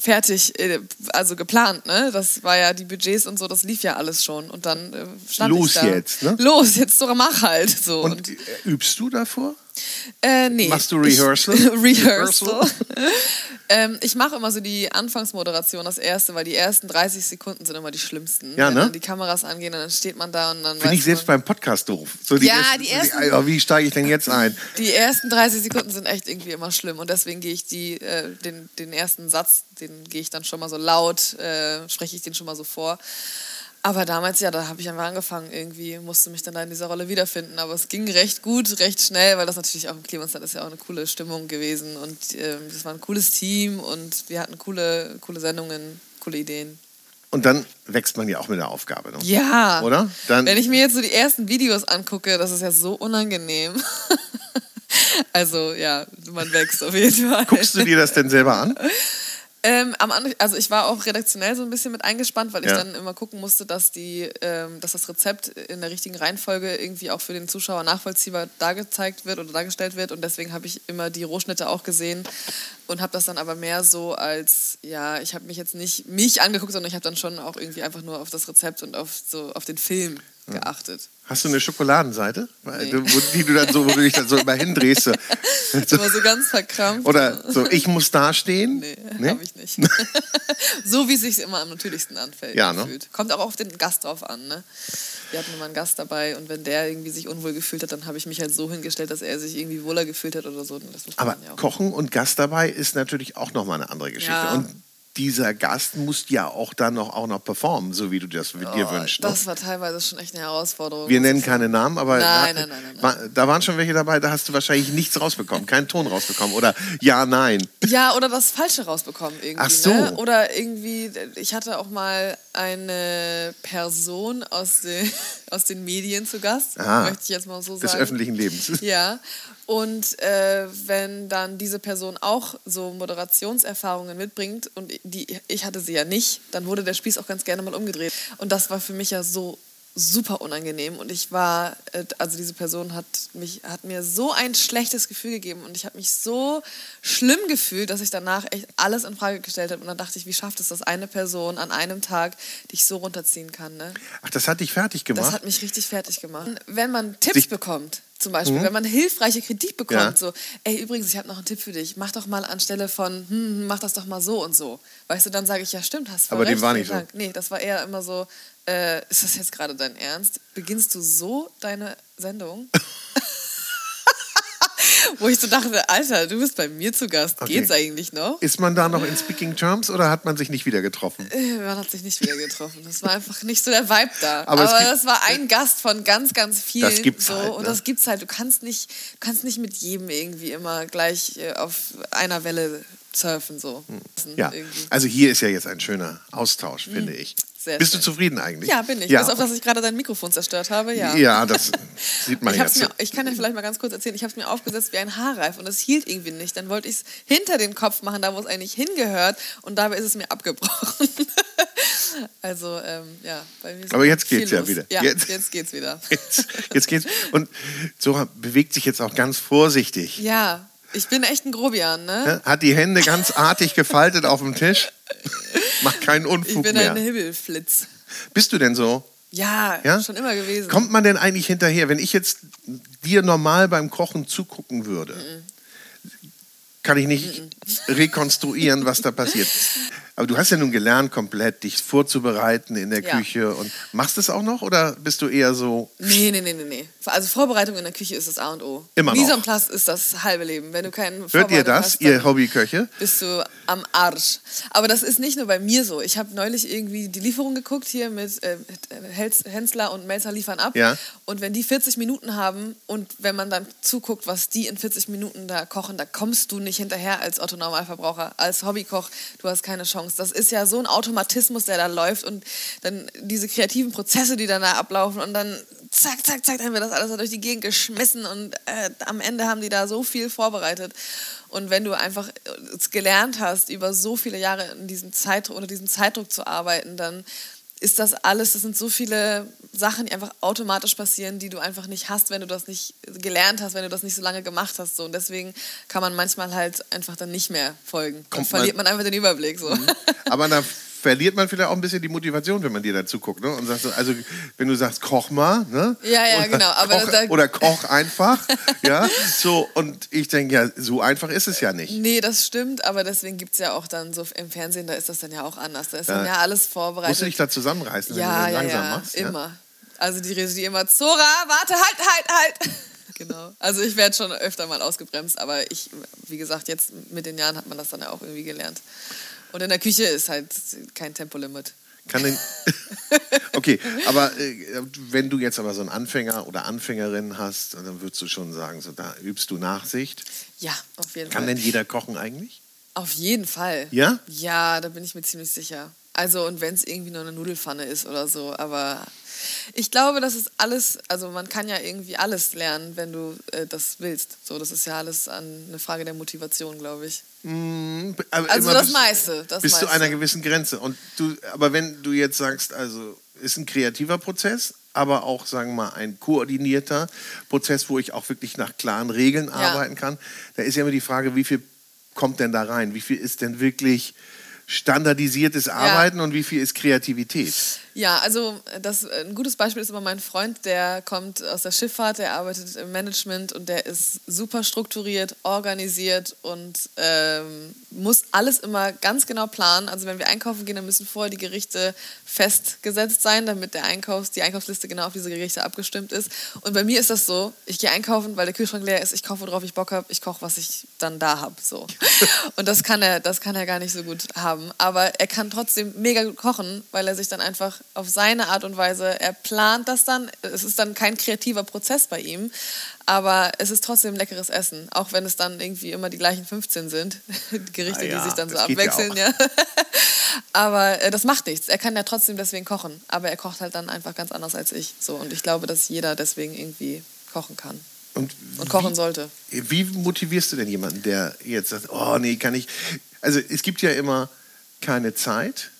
fertig, äh, also geplant, ne? Das war ja die Budgets und so, das lief ja alles schon. Und dann äh, stand Los ich da. jetzt, ne? Los, jetzt doch mach halt. So. Und äh, übst du davor? Äh, nee. Machst du Rehearsal? Ich, Rehearsal. Ähm, ich mache immer so die Anfangsmoderation, das erste, weil die ersten 30 Sekunden sind immer die schlimmsten. Ja, Wenn ne? dann die Kameras angehen, dann steht man da und dann Finde ich selbst beim Podcast doof. So Ja, die ersten- oh, wie steige ich denn jetzt ein? die ersten 30 Sekunden sind echt irgendwie immer schlimm und deswegen gehe ich die, äh, den, den ersten Satz, den gehe ich dann schon mal so laut, äh, spreche ich den schon mal so vor. Aber damals, ja, da habe ich einfach angefangen, irgendwie musste mich dann da in dieser Rolle wiederfinden. Aber es ging recht gut, recht schnell, weil das natürlich auch im Klimasland ist ja auch eine coole Stimmung gewesen und ähm, das war ein cooles Team und wir hatten coole, coole Sendungen, coole Ideen. Und dann wächst man ja auch mit der Aufgabe. Ne? Ja. Oder? Dann- Wenn ich mir jetzt so die ersten Videos angucke, das ist ja so unangenehm. also ja, man wächst auf jeden Fall. Guckst du dir das denn selber an? Ähm, am Anfang, also ich war auch redaktionell so ein bisschen mit eingespannt, weil ich Ja. dann immer gucken musste, dass die, ähm, dass das Rezept in der richtigen Reihenfolge irgendwie auch für den Zuschauer nachvollziehbar dargezeigt wird oder dargestellt wird. Und deswegen habe ich immer die Rohschnitte auch gesehen und habe das dann aber mehr so als, ja, ich habe mich jetzt nicht mich angeguckt, sondern ich habe dann schon auch irgendwie einfach nur auf das Rezept und auf so auf den Film geachtet. Hast du eine Schokoladenseite? Nee. die du dann so, wo du dich dann so immer hindrehst. So. Immer so ganz verkrampft. Oder so, ich muss dastehen. Nee, Nee? habe ich nicht. so wie es sich immer am natürlichsten anfällt. Ja, ne? gefühlt. Kommt auch auf den Gast drauf an. Ne? Wir hatten immer einen Gast dabei und wenn der irgendwie sich unwohl gefühlt hat, dann habe ich mich halt so hingestellt, dass er sich irgendwie wohler gefühlt hat oder so. Das Aber ja. Kochen und Gast dabei ist natürlich auch nochmal eine andere Geschichte. Ja. Und dieser Gast muss ja auch dann noch, auch noch performen, so wie du das dir Oh, wünschst. Ne? das war teilweise schon echt eine Herausforderung. Wir nennen keine Namen, aber Nein, da, nein, nein, da waren schon welche dabei, da hast du wahrscheinlich nichts rausbekommen, keinen Ton rausbekommen. Oder ja, nein. Ja, oder das Falsche rausbekommen irgendwie. Ach so. Ne? Oder irgendwie, ich hatte auch mal eine Person aus, den aus den Medien zu Gast, Ah, möchte ich jetzt mal so Des sagen. öffentlichen Lebens. Ja, und äh, wenn dann diese Person auch so Moderationserfahrungen mitbringt und die, ich hatte sie ja nicht, dann wurde der Spieß auch ganz gerne mal umgedreht. Und das war für mich ja so super unangenehm und ich war, äh, also diese Person hat, mich, hat mir so ein schlechtes Gefühl gegeben und ich habe mich so schlimm gefühlt, dass ich danach echt alles in Frage gestellt habe und dann dachte ich, wie schafft es, dass eine Person an einem Tag dich so runterziehen kann, ne? Ach, das hat dich fertig Das gemacht? hat mich richtig fertig gemacht. Wenn man Tipps Sich- bekommt, zum Beispiel, wenn man hilfreiche Kritik bekommt, Ja. so, ey, übrigens, ich habe noch einen Tipp für dich, mach doch mal anstelle von, hm, hm, mach das doch mal so und so. Weißt du, dann sage ich, ja, stimmt, hast voll Aber dem recht, war vielen nicht so. Dank. Nee, das war eher immer so, äh, ist das jetzt gerade dein Ernst? Beginnst du so deine Sendung? Wo ich so dachte, Alter, du bist bei mir zu Gast. Okay. Geht's eigentlich noch? Ist man da noch in Speaking Terms oder hat man sich nicht wieder getroffen? Äh, Man hat sich nicht wieder getroffen. Das war einfach nicht so der Vibe da. Aber Aber, es gibt- das war ein Gast von ganz, ganz vielen. Das gibt's so. halt, Und ne? das gibt's halt. Du kannst nicht, du kannst nicht mit jedem irgendwie immer gleich äh, auf einer Welle surfen. So. Hm. Ja, Irgendwie. also hier ist ja jetzt ein schöner Austausch, finde ich. Sehr Bist du schön. zufrieden eigentlich? Ja, bin ich. Ja, Bis auf, dass ich gerade dein Mikrofon zerstört habe, ja. ja das sieht man Ich, jetzt. mir, ich kann dir vielleicht mal ganz kurz erzählen, ich habe es mir aufgesetzt wie ein Haarreif und es hielt irgendwie nicht. Dann wollte ich es hinter den Kopf machen, da wo es eigentlich hingehört und dabei ist es mir abgebrochen. also, ähm, ja, bei mir ist Aber jetzt viel geht's ja wieder. Ja, Jetzt- jetzt, geht's wieder. Jetzt, jetzt geht's. Und Zora bewegt sich jetzt auch ganz vorsichtig. Ja, ich bin echt ein Grobian, ne? Hat die Hände ganz artig gefaltet auf dem Tisch. Macht keinen Ich Unfug bin mehr. ein Himmelflitz. Bist du denn so? Ja, Ja? schon immer gewesen. Kommt man denn eigentlich hinterher, wenn ich jetzt dir normal beim Kochen zugucken würde? Kann ich nicht rekonstruieren, was da passiert. Aber du hast ja nun gelernt, komplett dich vorzubereiten in der Ja. Küche. Und machst du es auch noch oder bist du eher so Nee, nee, nee, nee, nee. Also Vorbereitung in der Küche ist das A und O. Immer noch. Place ist das halbe Leben. Wenn du keinen Hört ihr das, hast, ihr Hobbyköche? bist du am Arsch. Aber das ist nicht nur bei mir so. Ich habe neulich irgendwie die Lieferung geguckt hier mit äh, Hels- Hensler und Melzer liefern ab. Ja. Und wenn die 40 Minuten haben und wenn man dann zuguckt, was die in 40 Minuten da kochen, da kommst du nicht hinterher als Otto Normalverbraucher, als Hobbykoch. Du hast keine Chance. Das ist ja so ein Automatismus, der da läuft und dann diese kreativen Prozesse, die dann da ablaufen und dann zack, zack, zack, dann wird das alles durch die Gegend geschmissen und äh, am Ende haben die da so viel vorbereitet. Und wenn du einfach es gelernt hast, über so viele Jahre in diesem Zeitdruck, unter diesem Zeitdruck zu arbeiten, dann ist das alles, das sind so viele Sachen, die einfach automatisch passieren, die du einfach nicht hast, wenn du das nicht gelernt hast, wenn du das nicht so lange gemacht hast. So. Und deswegen kann man manchmal halt einfach dann nicht mehr folgen. Dann Kommt verliert man einfach den Überblick. So. Aber da verliert man vielleicht auch ein bisschen die Motivation, wenn man dir dazu guckt. Ne? Und sagst so, also wenn du sagst, koch mal, ne? Ja, ja, oder genau, aber koch, da- oder koch einfach, ja. So und ich denke ja, so einfach ist es ja nicht. Nee, das stimmt, aber deswegen gibt es ja auch dann so im Fernsehen, da ist das dann ja auch anders. Da ist dann ja alles vorbereitet. Musst du dich da zusammenreißen, wenn ja, du ja, langsam ja, machst? Ja? immer. Also die Regie immer, Zora, warte, halt, halt, halt. Genau. Also ich werde schon öfter mal ausgebremst, aber ich, wie gesagt, jetzt mit den Jahren hat man das dann ja auch irgendwie gelernt. Und in der Küche ist halt kein Tempolimit. Kann denn, okay, aber äh, wenn du jetzt aber so einen Anfänger oder Anfängerin hast, dann würdest du schon sagen, so da übst du Nachsicht. Ja, auf jeden Kann Fall. denn jeder kochen eigentlich? Auf jeden Fall. Ja? Ja, da bin ich mir ziemlich sicher. Also, und wenn es irgendwie nur eine Nudelfanne ist oder so, aber ich glaube, das ist alles, also man kann ja irgendwie alles lernen, wenn du äh, das willst. So, das ist ja alles an, eine Frage der Motivation, glaube ich. Aber Also das bis- meiste, das bis zu meiste. einer gewissen Grenze. Und du, aber wenn du jetzt sagst, also ist ein kreativer Prozess, aber auch, sagen wir mal, ein koordinierter Prozess, wo ich auch wirklich nach klaren Regeln arbeiten kann, da ist ja immer die Frage, wie viel kommt denn da rein? Wie viel ist denn wirklich standardisiertes Arbeiten und wie viel ist Kreativität? Ja, also das, ein gutes Beispiel ist immer mein Freund, der kommt aus der Schifffahrt, der arbeitet im Management und der ist super strukturiert, organisiert und ähm, muss alles immer ganz genau planen. Also wenn wir einkaufen gehen, dann müssen vorher die Gerichte festgesetzt sein, damit der Einkaufs-, die Einkaufsliste genau auf diese Gerichte abgestimmt ist. Und bei mir ist das so, ich gehe einkaufen, weil der Kühlschrank leer ist, ich kaufe, worauf ich Bock habe, ich koche, was ich dann da habe. So. Und das kann, er, das kann er gar nicht so gut haben. Aber er kann trotzdem mega gut kochen, weil er sich dann einfach auf seine Art und Weise, er plant das dann. Es ist dann kein kreativer Prozess bei ihm, aber es ist trotzdem leckeres Essen. Auch wenn es dann irgendwie immer die gleichen 15 sind, die Gerichte, Ah ja, die sich dann so ja abwechseln. auch. Ja aber äh, das macht nichts. Er kann ja trotzdem deswegen kochen. Aber er kocht halt dann einfach ganz anders als ich. So. Und ich glaube, dass jeder deswegen irgendwie kochen kann. Und, Und kochen sollte. Wie motivierst du denn jemanden, der jetzt sagt, oh nee, kann ich. Also es gibt ja immer keine Zeit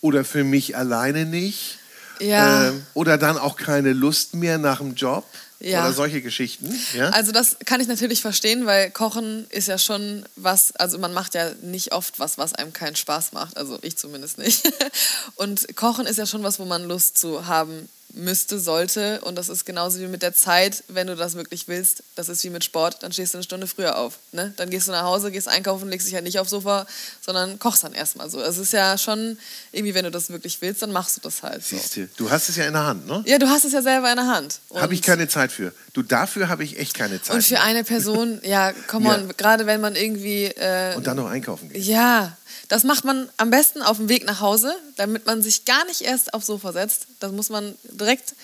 oder für mich alleine nicht. Mhm. Ja. Ähm, oder dann auch keine Lust mehr nach dem Job. Ja. Oder solche Geschichten. Ja? Also das kann ich natürlich verstehen, weil Kochen ist ja schon was, also man macht ja nicht oft was, was einem keinen Spaß macht. Also ich zumindest nicht. Und Kochen ist ja schon was, wo man Lust zu haben müsste, sollte. Und das ist genauso wie mit der Zeit, wenn du das wirklich willst. Das ist wie mit Sport, dann stehst du eine Stunde früher auf. Ne? Dann gehst du nach Hause, gehst einkaufen, legst dich halt nicht aufs Sofa, sondern kochst dann erstmal so. Es ist ja schon irgendwie, wenn du das wirklich willst, dann machst du das halt. So. Siehst du, du hast es ja in der Hand, ne? Ja, du hast es ja selber in der Hand. Habe ich keine Zeit für. Du, dafür habe ich echt keine Zeit. Und für eine Person, ja, come on, Ja. gerade wenn man irgendwie. Äh, Und dann noch einkaufen gehen. ja, das macht man am besten auf dem Weg nach Hause, damit man sich gar nicht erst aufs Sofa setzt. Das muss man direkt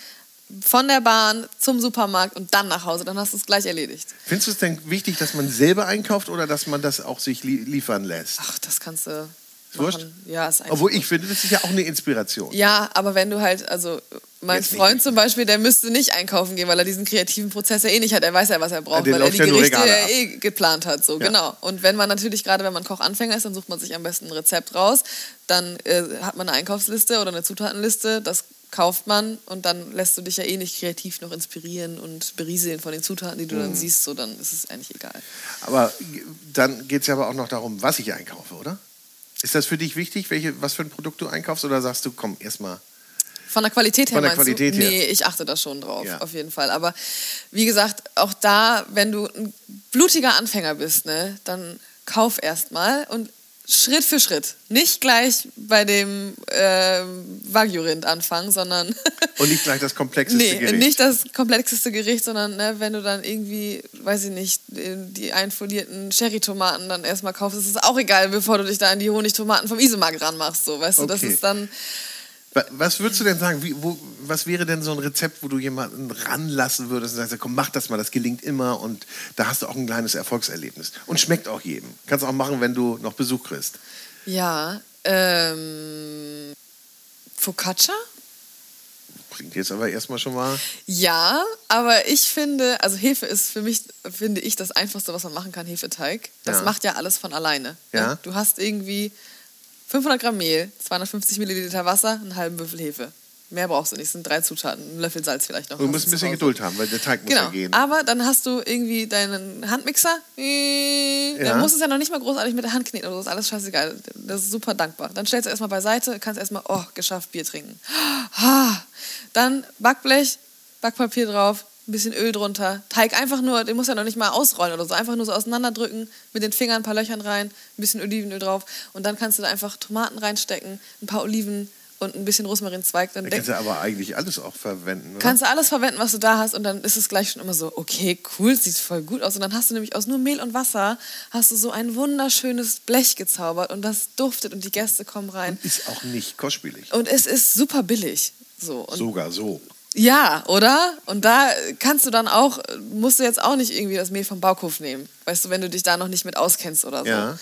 von der Bahn zum Supermarkt und dann nach Hause. Dann hast du es gleich erledigt. Findest du es denn wichtig, dass man selber einkauft oder dass man das auch sich li liefern lässt? Ach, das kannst du. Ist wurscht? Ja, ist eigentlich. Obwohl ich finde, das ist ja auch eine Inspiration. Ja, aber wenn du halt, also mein Jetzt nicht Freund richtig. zum Beispiel, der müsste nicht einkaufen gehen, weil er diesen kreativen Prozess ja eh nicht hat. Er weiß ja, was er braucht, der weil er die ja Gerichte ja eh geplant hat. So, Ja. genau. Und wenn man natürlich, gerade wenn man Kochanfänger ist, dann sucht man sich am besten ein Rezept raus. Dann äh, hat man eine Einkaufsliste oder eine Zutatenliste. Das kauft man und dann lässt du dich ja eh nicht kreativ noch inspirieren und berieseln von den Zutaten, die du Mhm. dann siehst. So, dann ist es eigentlich egal. Aber dann geht es ja aber auch noch darum, was ich einkaufe, oder? Ist das für dich wichtig, welche, was für ein Produkt du einkaufst? Oder sagst du, komm, erstmal. Von der Qualität her Von der meinst Qualität du? her. Nee, ich achte da schon drauf, Ja. auf jeden Fall. Aber wie gesagt, auch da, wenn du ein blutiger Anfänger bist, ne, dann kauf erstmal und Schritt für Schritt. Nicht gleich bei dem ähm, Wagyu-Rind anfangen, sondern Und nicht gleich das komplexeste nee, Gericht. nicht das komplexeste Gericht, sondern ne, wenn du dann irgendwie, weiß ich nicht, die einfolierten Cherry-Tomaten dann erstmal kaufst, ist es auch egal, bevor du dich da an die Honigtomaten vom Isemark ranmachst. So, weißt du, das Okay. ist dann. Wa- Was würdest du denn sagen? Wie, wo, was wäre denn so ein Rezept, wo du jemanden ranlassen würdest und sagst, komm, mach das mal, das gelingt immer und da hast du auch ein kleines Erfolgserlebnis. Und schmeckt auch jedem. Kannst auch machen, wenn du noch Besuch kriegst. Ja, ähm, Focaccia? Klingt jetzt aber erstmal schon mal. Ja, aber ich finde, also Hefe ist für mich, finde ich, das Einfachste, was man machen kann, Hefeteig. Das Ja. macht ja alles von alleine. Ja. Ne? Du hast irgendwie 500 Gramm Mehl, 250 Milliliter Wasser, einen halben Würfel Hefe. Mehr brauchst du nicht, es sind drei Zutaten, ein Löffel Salz vielleicht noch. Du musst ein bisschen. Geduld haben, weil der Teig muss Genau, ja gehen. aber dann hast du irgendwie deinen Handmixer. Ja. Dann musst du es ja noch nicht mal großartig mit der Hand kneten oder so, ist alles scheißegal. Das ist super dankbar. Dann stellst du erstmal beiseite, kannst erstmal, oh, geschafft, Bier trinken. Ah. Dann Backblech, Backpapier drauf, ein bisschen Öl drunter. Teig einfach nur, den musst du ja noch nicht mal ausrollen oder so, einfach nur so auseinanderdrücken, mit den Fingern ein paar Löchern rein, ein bisschen Olivenöl drauf und dann kannst du da einfach Tomaten reinstecken, ein paar Oliven und ein bisschen Rosmarinzweig. Dann Da kannst du aber eigentlich alles auch verwenden. Oder? Kannst du alles verwenden, was du da hast und dann ist es gleich schon immer so, okay, cool, sieht voll gut aus. Und dann hast du nämlich aus nur Mehl und Wasser, hast du so ein wunderschönes Blech gezaubert und das duftet und die Gäste kommen rein. Ist auch nicht kostspielig. Und es ist super billig. So. Und Sogar so. Ja, oder? Und da kannst du dann auch, musst du jetzt auch nicht irgendwie das Mehl vom Bauhof nehmen. Weißt du, wenn du dich da noch nicht mit auskennst oder so. Ja.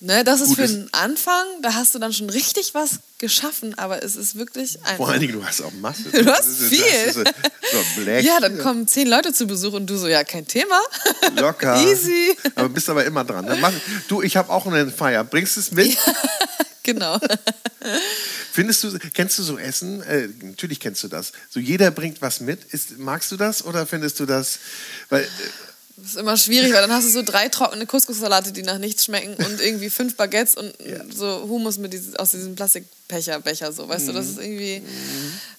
Ne, das ist Gut, für es- den Anfang, da hast du dann schon richtig was geschaffen, aber es ist wirklich einfach. Vor allen Dingen, du hast auch Masse. Du hast ist- viel. Das ist so Blech. Ja, dann kommen zehn Leute zu Besuch und du so, ja, kein Thema. Locker. Easy. Aber bist aber immer dran. Dann mach, du, ich habe auch eine Feier. Bringst du es mit? genau. Findest du, kennst du so Essen? Äh, natürlich kennst du das. So jeder bringt was mit. Ist, magst du das oder findest du das? Weil äh, Das ist immer schwierig, weil dann hast du so drei trockene Couscous-Salate, die nach nichts schmecken und irgendwie fünf Baguettes und so Hummus mit diesem, aus diesem Plastikbecher, Becher, so, weißt du, das ist irgendwie,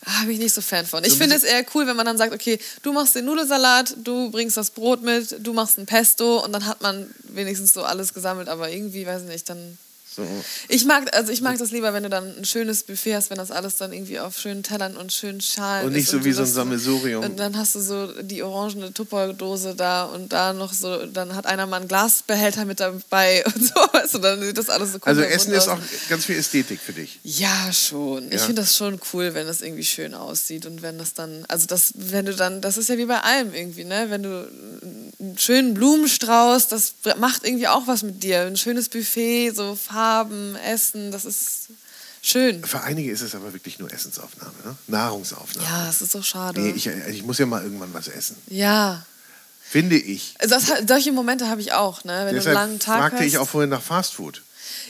ah, bin ich nicht so Fan von. Ich Mhm. So finde es eher cool, wenn man dann sagt, okay, du machst den Nudelsalat, du bringst das Brot mit, du machst ein Pesto und dann hat man wenigstens so alles gesammelt, aber irgendwie, weiß nicht, dann so. Ich mag, also ich mag das lieber, wenn du dann ein schönes Buffet hast, wenn das alles dann irgendwie auf schönen Tellern und schönen Schalen Und nicht ist so wie du so ein Sammelsurium. Und dann hast du so die orangene Tupperdose da und da noch so, dann hat einer mal einen Glasbehälter mit dabei und so, weißt du, dann sieht das alles so cool Also Essen ist auch ganz viel Ästhetik für dich. Ja, schon. Ich Ja. finde das schon cool, wenn das irgendwie schön aussieht und wenn das dann, also das, wenn du dann, das ist ja wie bei allem irgendwie, ne? Wenn du einen schönen Blumenstrauß, das macht irgendwie auch was mit dir. Ein schönes Buffet, so Farben, Essen, das ist schön. Für einige ist es aber wirklich nur Essensaufnahme, ne? Nahrungsaufnahme. Ja, es ist so schade. Nee, ich, ich muss ja mal irgendwann was essen. ja. Finde ich. Das, solche Momente habe ich auch, ne? Wenn du einen Deshalb langen Tag fragte hast. ich auch vorhin nach Fastfood.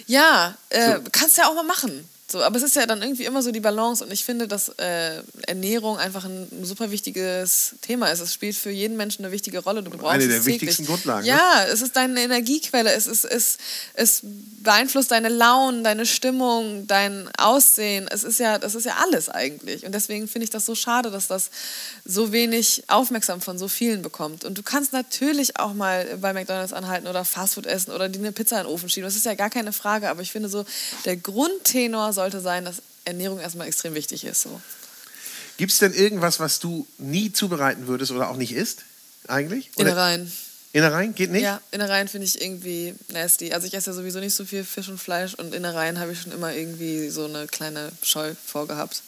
Ja, äh, So. kannst ja auch mal machen. So, aber es ist ja dann irgendwie immer so die Balance und ich finde, dass äh, Ernährung einfach ein super wichtiges Thema ist. Es spielt für jeden Menschen eine wichtige Rolle. Du brauchst Eine der wichtigsten Grundlagen, ne? Ja, es ist deine Energiequelle. Es, ist, es, es beeinflusst deine Launen, deine Stimmung, dein Aussehen. Es ist ja, das ist ja alles eigentlich. Und deswegen finde ich das so schade, dass das so wenig Aufmerksam von so vielen bekommt. Und du kannst natürlich auch mal bei McDonalds anhalten oder Fastfood essen oder dir eine Pizza in den Ofen schieben. Das ist ja gar keine Frage. Aber ich finde so, der Grundtenor sollte sein, dass Ernährung erstmal extrem wichtig ist. So. Gibt es denn irgendwas, was du nie zubereiten würdest oder auch nicht isst? Eigentlich? Oder Innereien. Innereien? Geht nicht? Ja, Innereien finde ich irgendwie nasty. Also ich esse ja sowieso nicht so viel Fisch und Fleisch und Innereien habe ich schon immer irgendwie so eine kleine Scheu vorgehabt.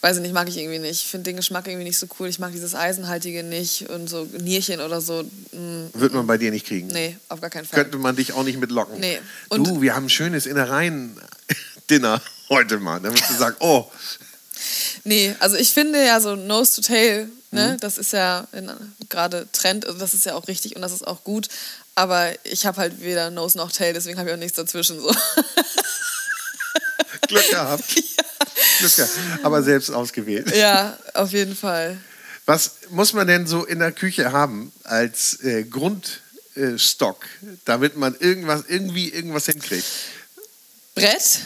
Weiß ich nicht, mag ich irgendwie nicht. Ich finde den Geschmack irgendwie nicht so cool. Ich mag dieses Eisenhaltige nicht und so Nierchen oder so. mm, Wird man bei dir nicht kriegen. Nee, auf gar keinen Fall. Könnte man dich auch nicht mitlocken. Nee. Und- du, wir haben ein schönes Innereien-Dinner heute mal. Da wirst du sagen, oh, Nee, also ich finde ja so Nose to Tail, ne, Mhm. das ist ja gerade Trend, also das ist ja auch richtig und das ist auch gut. Aber ich habe halt weder Nose noch Tail, deswegen habe ich auch nichts dazwischen. So. Glück gehabt. Glück gehabt. Aber selbst ausgewählt. ja, auf jeden Fall. Was muss man denn so in der Küche haben als äh, Grundstock, damit man irgendwas, irgendwie irgendwas hinkriegt? Brett,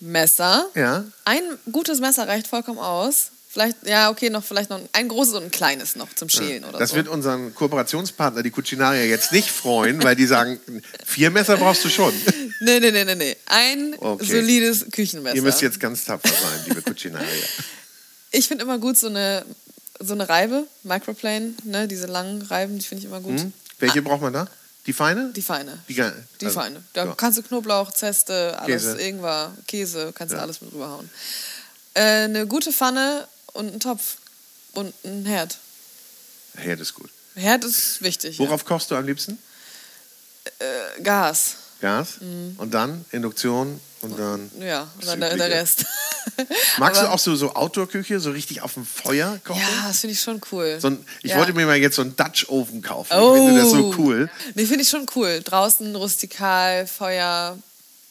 Messer. Ja. Ein gutes Messer reicht vollkommen aus. Vielleicht, ja, okay, noch vielleicht noch ein großes und ein kleines noch zum Schälen oder Das so. wird unseren Kooperationspartner, die Cucinaria, jetzt nicht freuen, weil die sagen, vier Messer brauchst du schon. Nee, nee, nee, nee, nee. Ein Okay. solides Küchenmesser. Ihr müsst jetzt ganz tapfer sein, liebe Cucinaria. Ich finde immer gut so eine, so eine Reibe, Microplane, ne, diese langen Reiben, die finde ich immer gut. Hm? Welche braucht man da? Die feine? Die feine. Die, Die also, feine. Da ja. kannst du Knoblauch, Zeste, alles, Käse. irgendwas, Käse, kannst du Ja. alles mit rüberhauen. Äh, eine gute Pfanne und einen Topf und ein Herd. Herd ist gut. Herd ist wichtig. Worauf kochst du am liebsten? Ja. Gas. Gas? Mhm. Und dann Induktion und dann. Ja, und dann der, der. Rest. Magst Aber- du auch so, so Outdoor-Küche, so richtig auf dem Feuer kochen? Ja, das finde ich schon cool. So ein, ich ja. wollte mir mal jetzt so einen Dutch-Ofen kaufen. Oh. Ich finde das so cool. Nee, finde ich schon cool. Draußen rustikal, Feuer,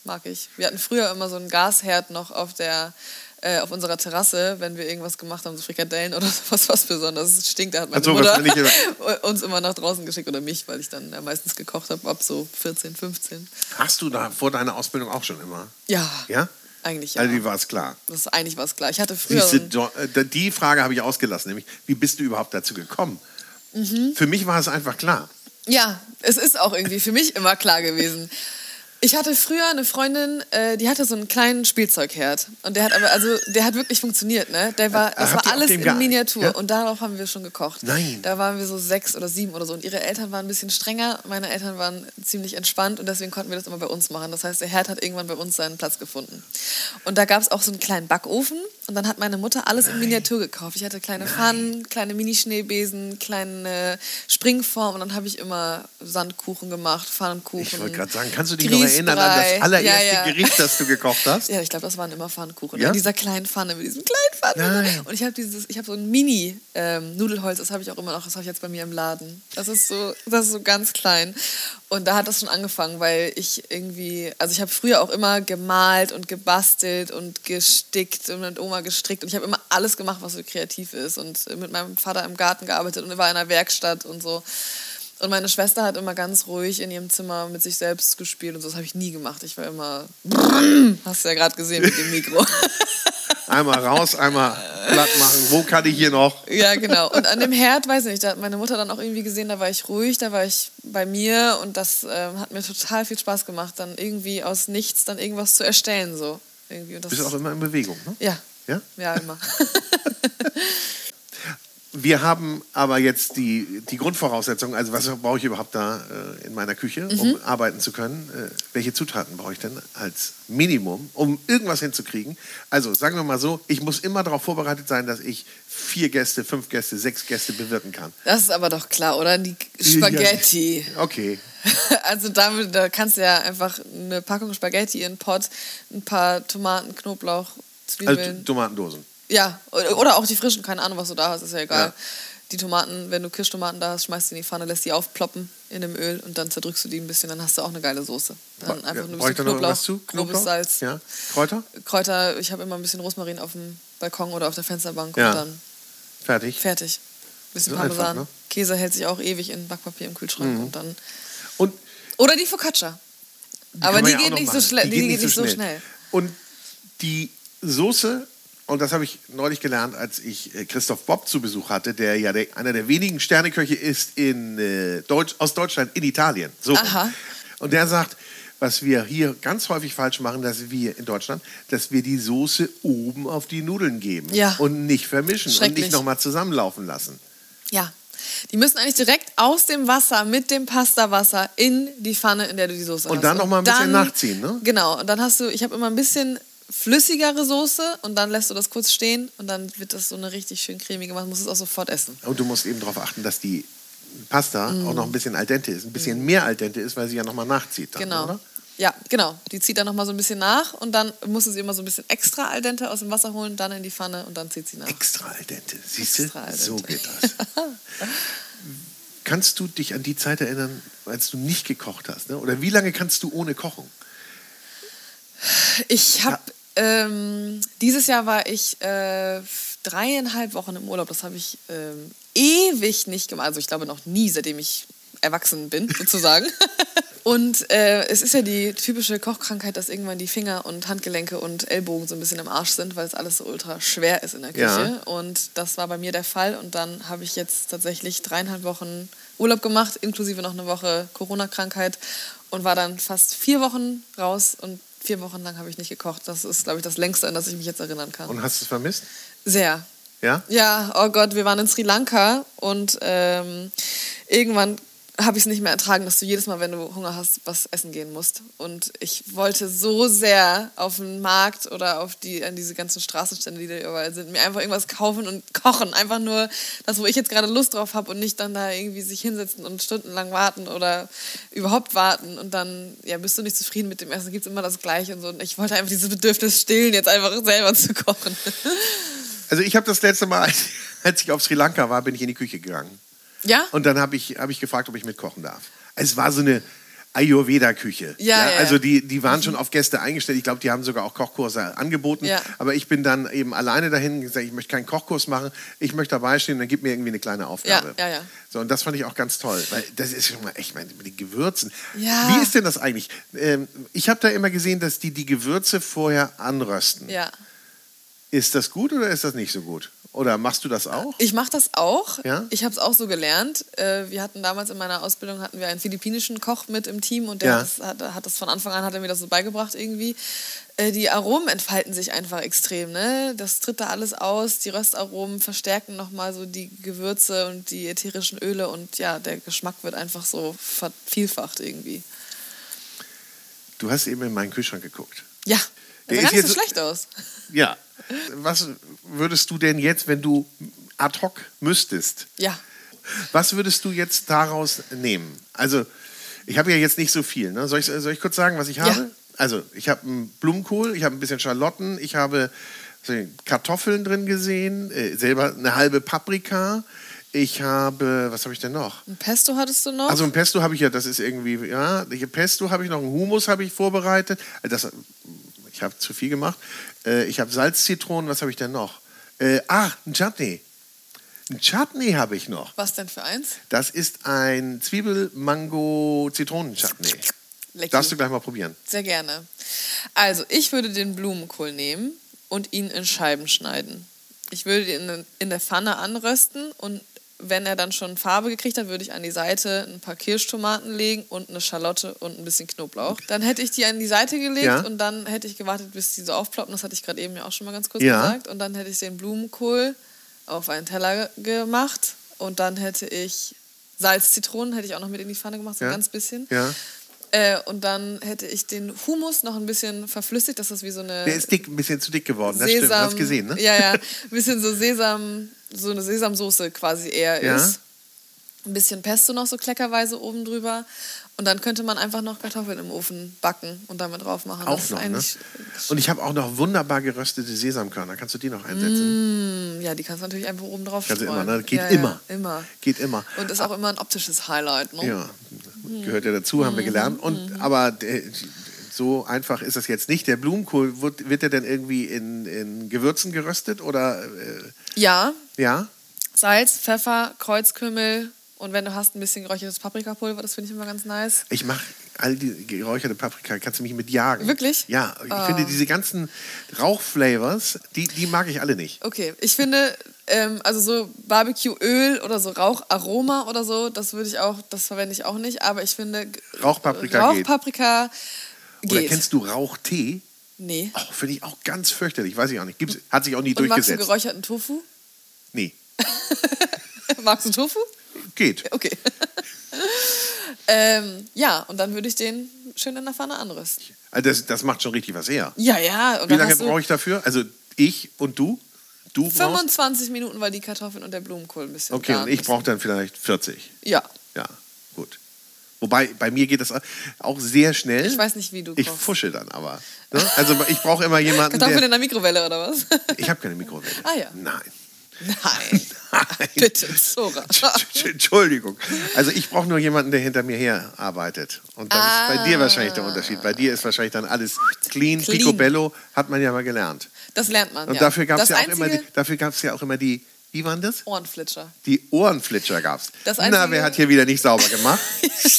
mag ich. Wir hatten früher immer so einen Gasherd noch auf der äh, auf unserer Terrasse, wenn wir irgendwas gemacht haben, so Frikadellen oder sowas, was besonders stinkt, da hat meine so, Mutter uns immer nach draußen geschickt oder mich, weil ich dann ja, meistens gekocht habe, ab so 14, 15. Hast du da vor deiner Ausbildung auch schon immer? Ja, Ja? eigentlich ja. Also, wie war es klar? das ist eigentlich was klar. Ich hatte früher Siehst so du, ein, do- äh, die Frage habe ich ausgelassen, nämlich, wie bist du überhaupt dazu gekommen? Mhm. Für mich war es einfach klar. Ja, es ist auch irgendwie für mich immer klar gewesen. Ich hatte früher eine Freundin, äh, die hatte so einen kleinen Spielzeugherd. Und der hat aber, also, der hat wirklich funktioniert, ne? Der war, das habt war alles in Miniatur. Ja? Und darauf haben wir schon gekocht. Nein. Da waren wir so sechs oder sieben oder so. Und ihre Eltern waren ein bisschen strenger. Meine Eltern waren ziemlich entspannt. Und deswegen konnten wir das immer bei uns machen. Das heißt, der Herd hat irgendwann bei uns seinen Platz gefunden. Und da gab es auch so einen kleinen Backofen. Und dann hat meine Mutter alles in Miniatur gekauft. Ich hatte kleine Pfannen, kleine Mini-Schneebesen, kleine Springform. Und dann habe ich immer Sandkuchen gemacht, Pfannkuchen. Ich wollte gerade sagen, kannst du dich noch erinnern an das allererste Ja, ja. Gericht, das du gekocht hast? Ja, ich glaube, das waren immer Pfannkuchen. Ja? In dieser kleinen Pfanne mit diesem kleinen Pfanne. Nein. Und ich habe dieses, ich habe so ein Mini ähm, das habe ich auch immer noch, das habe ich jetzt bei mir im Laden. Das ist so, das ist so ganz klein. Und da hat das schon angefangen, weil ich irgendwie, also ich habe früher auch immer gemalt und gebastelt und gestickt und mit Oma gestrickt und ich habe immer alles gemacht, was so kreativ ist und mit meinem Vater im Garten gearbeitet und war in einer Werkstatt und so. Und meine Schwester hat immer ganz ruhig in ihrem Zimmer mit sich selbst gespielt und so. Das habe ich nie gemacht. Ich war immer, hast du ja gerade gesehen mit dem Mikro. Einmal raus, einmal platt machen. Wo kann ich hier noch? ja, genau. Und an dem Herd, weiß ich nicht, da hat meine Mutter dann auch irgendwie gesehen, da war ich ruhig, da war ich bei mir und das ähm, hat mir total viel Spaß gemacht, dann irgendwie aus nichts dann irgendwas zu erstellen. So. Irgendwie. Und das, Bist auch immer in Bewegung, ne? ja, Ja? ja, immer. Wir haben aber jetzt die, die Grundvoraussetzungen, also was brauche ich überhaupt da äh, in meiner Küche, um Mhm. arbeiten zu können? Äh, welche Zutaten brauche ich denn als Minimum, um irgendwas hinzukriegen? Also sagen wir mal so, ich muss immer darauf vorbereitet sein, dass ich vier Gäste, fünf Gäste, sechs Gäste bewirten kann. Das ist aber doch klar, oder? Die Spaghetti. Okay. Also damit, da kannst du ja einfach eine Packung Spaghetti in einen Pot, ein paar Tomaten, Knoblauch, Also Zwiebeln. Tomatendosen. Ja, oder auch die frischen, keine Ahnung, was du da hast, ist ja egal. die Tomaten, wenn du Kirschtomaten da hast, schmeißt du in die Pfanne, lässt die aufploppen in dem Öl und dann zerdrückst du die ein bisschen, dann hast du auch eine geile Soße. Dann einfach nur ein bisschen Knoblauch, irgendwas zu? grobes Salz, Ja. Kräuter? Kräuter. Ich habe immer ein bisschen Rosmarin auf dem Balkon oder auf der Fensterbank Ja. und dann Fertig. fertig. Bisschen So einfach, Parmesan. ne? Mhm. Käse hält sich auch ewig in Backpapier im Kühlschrank und dann. Und Oder die Focaccia. Aber man die ja auch geht noch nicht so schnell. Die, geht nicht so schnell. Und die Soße, und das habe ich neulich gelernt, als ich äh, Christoph Bob zu Besuch hatte, der ja der, einer der wenigen Sterneköche ist in, äh, Deutsch, aus Deutschland in Italien. So. Aha. Und der sagt, was wir hier ganz häufig falsch machen, dass wir in Deutschland, dass wir die Soße oben auf die Nudeln geben Ja. und nicht vermischen und nicht nochmal zusammenlaufen lassen. Ja. Die müssen eigentlich direkt aus dem Wasser mit dem Pastawasser in die Pfanne, in der du die Soße hast. Und dann noch mal ein bisschen nachziehen, ne? Genau. Und dann hast du, ich habe immer ein bisschen flüssigere Soße und dann lässt du das kurz stehen und dann wird das so eine richtig schön cremige, man muss es auch sofort essen. Und du musst eben darauf achten, dass die Pasta Mhm. auch noch ein bisschen al dente ist. Ein bisschen mehr al dente ist, weil sie ja nochmal nachzieht. Dann, Genau. Oder? Ja, genau. Die zieht dann noch mal so ein bisschen nach und dann musst du sie immer so ein bisschen extra al dente aus dem Wasser holen, dann in die Pfanne und dann zieht sie nach. Extra al dente. Siehst du? So geht das. kannst du dich an die Zeit erinnern, als du nicht gekocht hast? Ne? Oder wie lange kannst du ohne kochen? Ich habe ähm, dieses Jahr war ich äh, dreieinhalb Wochen im Urlaub. Das habe ich ähm, ewig nicht gemacht. Also ich glaube noch nie, seitdem ich erwachsen bin, sozusagen. und äh, es ist ja die typische Kochkrankheit, dass irgendwann die Finger und Handgelenke und Ellbogen so ein bisschen im Arsch sind, weil es alles so ultra schwer ist in der Küche. Ja. Und das war bei mir der Fall. Und dann habe ich jetzt tatsächlich dreieinhalb Wochen Urlaub gemacht, inklusive noch eine Woche Corona-Krankheit und war dann fast vier Wochen raus und vier Wochen lang habe ich nicht gekocht. Das ist, glaube ich, das längste, an das ich mich jetzt erinnern kann. Und hast du es vermisst? Sehr. Ja? Ja, oh Gott, wir waren in Sri Lanka und ähm, irgendwann habe ich es nicht mehr ertragen, dass du jedes Mal, wenn du Hunger hast, was essen gehen musst. Und ich wollte so sehr auf den Markt oder auf die, an diese ganzen Straßenstände, die da überall sind, mir einfach irgendwas kaufen und kochen. Einfach nur das, wo ich jetzt gerade Lust drauf habe und nicht dann da irgendwie sich hinsetzen und stundenlang warten oder überhaupt warten. Und dann, ja, bist du nicht zufrieden mit dem Essen, gibt es immer das Gleiche und so. Und ich wollte einfach dieses Bedürfnis stillen, jetzt einfach selber zu kochen. Also ich habe das letzte Mal, als, ich auf Sri Lanka war, bin ich in die Küche gegangen. Ja? Und dann habe ich, hab ich gefragt, ob ich mitkochen darf. Es war so eine Ayurveda-Küche. Ja, ja, Also ja. die, die waren schon auf Gäste eingestellt. Ich glaube, die haben sogar auch Kochkurse angeboten. Ja. Aber ich bin dann eben alleine dahin gesagt, ich möchte keinen Kochkurs machen. Ich möchte dabei stehen, dann gib mir irgendwie eine kleine Aufgabe. Ja, ja, ja. So, und das fand ich auch ganz toll, weil das ist schon mal echt meine, mit den Gewürzen. Ja. Wie ist denn das eigentlich? Ähm, ich habe da immer gesehen, dass die die Gewürze vorher anrösten. Ja. Ist das gut oder ist das nicht so gut? Oder machst du das auch? Ich mache das auch. Ja? Ich habe es auch so gelernt. Äh, Wir hatten damals in meiner Ausbildung hatten wir einen philippinischen Koch mit im Team und der Ja. hat, das, hat, hat das von Anfang an hat er mir das so beigebracht irgendwie. Äh, Die Aromen entfalten sich einfach extrem. Ne? Das tritt da alles aus. Die Röstaromen verstärken nochmal so die Gewürze und die ätherischen Öle und ja, der Geschmack wird einfach so vervielfacht irgendwie. Du hast eben in meinen Kühlschrank geguckt. Ja, Der sah gar nicht so schlecht aus. Ja. Was würdest du denn jetzt, wenn du ad hoc müsstest, Ja. was würdest du jetzt daraus nehmen? Also, ich habe ja jetzt nicht so viel. Ne? Soll, ich, soll ich kurz sagen, was ich habe? Ja. Also, ich habe einen Blumenkohl, ich habe ein bisschen Schalotten, ich habe Kartoffeln drin gesehen, äh, selber eine halbe Paprika. Ich habe, was habe ich denn noch? Ein Pesto hattest du noch? Also ein Pesto habe ich ja, das ist irgendwie, ja, Pesto habe ich noch, einen Hummus habe ich vorbereitet. Äh, Das, ich habe zu viel gemacht. Äh, Ich habe Salz, Zitronen, was habe ich denn noch? Äh, ah, ein Chutney. Ein Chutney habe ich noch. Was denn für eins? Das ist ein Zwiebel-Mango-Zitronen-Chutney. Darfst du gleich mal probieren. Sehr gerne. Also, ich würde den Blumenkohl nehmen und ihn in Scheiben schneiden. Ich würde ihn in der Pfanne anrösten und wenn er dann schon Farbe gekriegt hat, würde ich an die Seite ein paar Kirschtomaten legen und eine Schalotte und ein bisschen Knoblauch. Dann hätte ich die an die Seite gelegt Ja. und dann hätte ich gewartet, bis die so aufploppen. Das hatte ich gerade eben ja auch schon mal ganz kurz Ja. gesagt. Und dann hätte ich den Blumenkohl auf einen Teller gemacht und dann hätte ich Salz, Zitronen hätte ich auch noch mit in die Pfanne gemacht, so Ja. ein ganz bisschen. Ja. Äh, und dann hätte ich den Hummus noch ein bisschen verflüssigt, dass das wie so eine Der ist dick, ein bisschen zu dick geworden. Das stimmt, hast gesehen, ne? Ja, ja, ein bisschen so Sesam, so eine Sesamsoße quasi eher Ja. ist. Ein bisschen Pesto noch so kleckerweise oben drüber. Und dann könnte man einfach noch Kartoffeln im Ofen backen und damit drauf machen. Auch das ist noch, ne? Und ich habe auch noch wunderbar geröstete Sesamkörner. Kannst du die noch einsetzen? Mm, ja, die kannst du natürlich einfach oben drauf Kannst streuen. immer, ne? Geht ja, immer. Ja, immer. Geht immer. Und ist auch immer ein optisches Highlight. Ne? Ja, gehört ja dazu, haben wir gelernt. Und, Aber äh, so einfach ist das jetzt nicht. Der Blumenkohl, wird, wird der denn irgendwie in, in Gewürzen geröstet oder äh, ja, ja? Salz, Pfeffer, Kreuzkümmel und wenn du hast, ein bisschen geräuchertes Paprikapulver, das finde ich immer ganz nice. Ich mache all die geräucherte Paprika, kannst du mich mit jagen. Wirklich? Ja, ich Ah. finde diese ganzen Rauchflavors, die, die mag ich alle nicht. Okay, ich finde, ähm, also so Barbecue-Öl oder so Raucharoma oder so, das würde ich auch, das verwende ich auch nicht, aber ich finde g- Rauchpaprika geht. Rauchpaprika Oder kennst du Rauchtee? Nee. Oh, finde ich auch ganz fürchterlich. Weiß ich auch nicht. Gibt's, hat sich auch nie Und magst du durchgesetzt. geräucherten Tofu? Nee, magst du Tofu? geht. Okay. ähm, ja, und dann würde ich den schön in der Pfanne anrüsten. Also das, das macht schon richtig was her. Ja, ja. Und Wie lange brauche ich dafür? Also ich und du? Du brauchst? 25 Minuten, weil die Kartoffeln und der Blumenkohl ein bisschen Okay, und ich brauche dann vielleicht 40. Ja, Ja, gut. Wobei, bei mir geht das auch sehr schnell. ich weiß nicht, wie du Ich kochst. fusche dann aber. Ne? Also ich brauche immer jemanden, Kartoffeln der... in der Mikrowelle oder was? Ich habe keine Mikrowelle. Ah, ja. Nein. Nein. Nein. Bitte, Zora. Entschuldigung. Also ich brauche nur jemanden, der hinter mir her arbeitet. Und das ist bei dir wahrscheinlich der Unterschied. Bei dir ist wahrscheinlich dann alles clean. Clean. Picobello hat man ja mal gelernt. Das lernt man. Und ja. dafür gab es ja, auch immer die, dafür gab's ja auch immer die, wie waren das? Ohrenflitscher. Die Ohrenflitscher gab's. Das Na, wer hat hier wieder nicht sauber gemacht?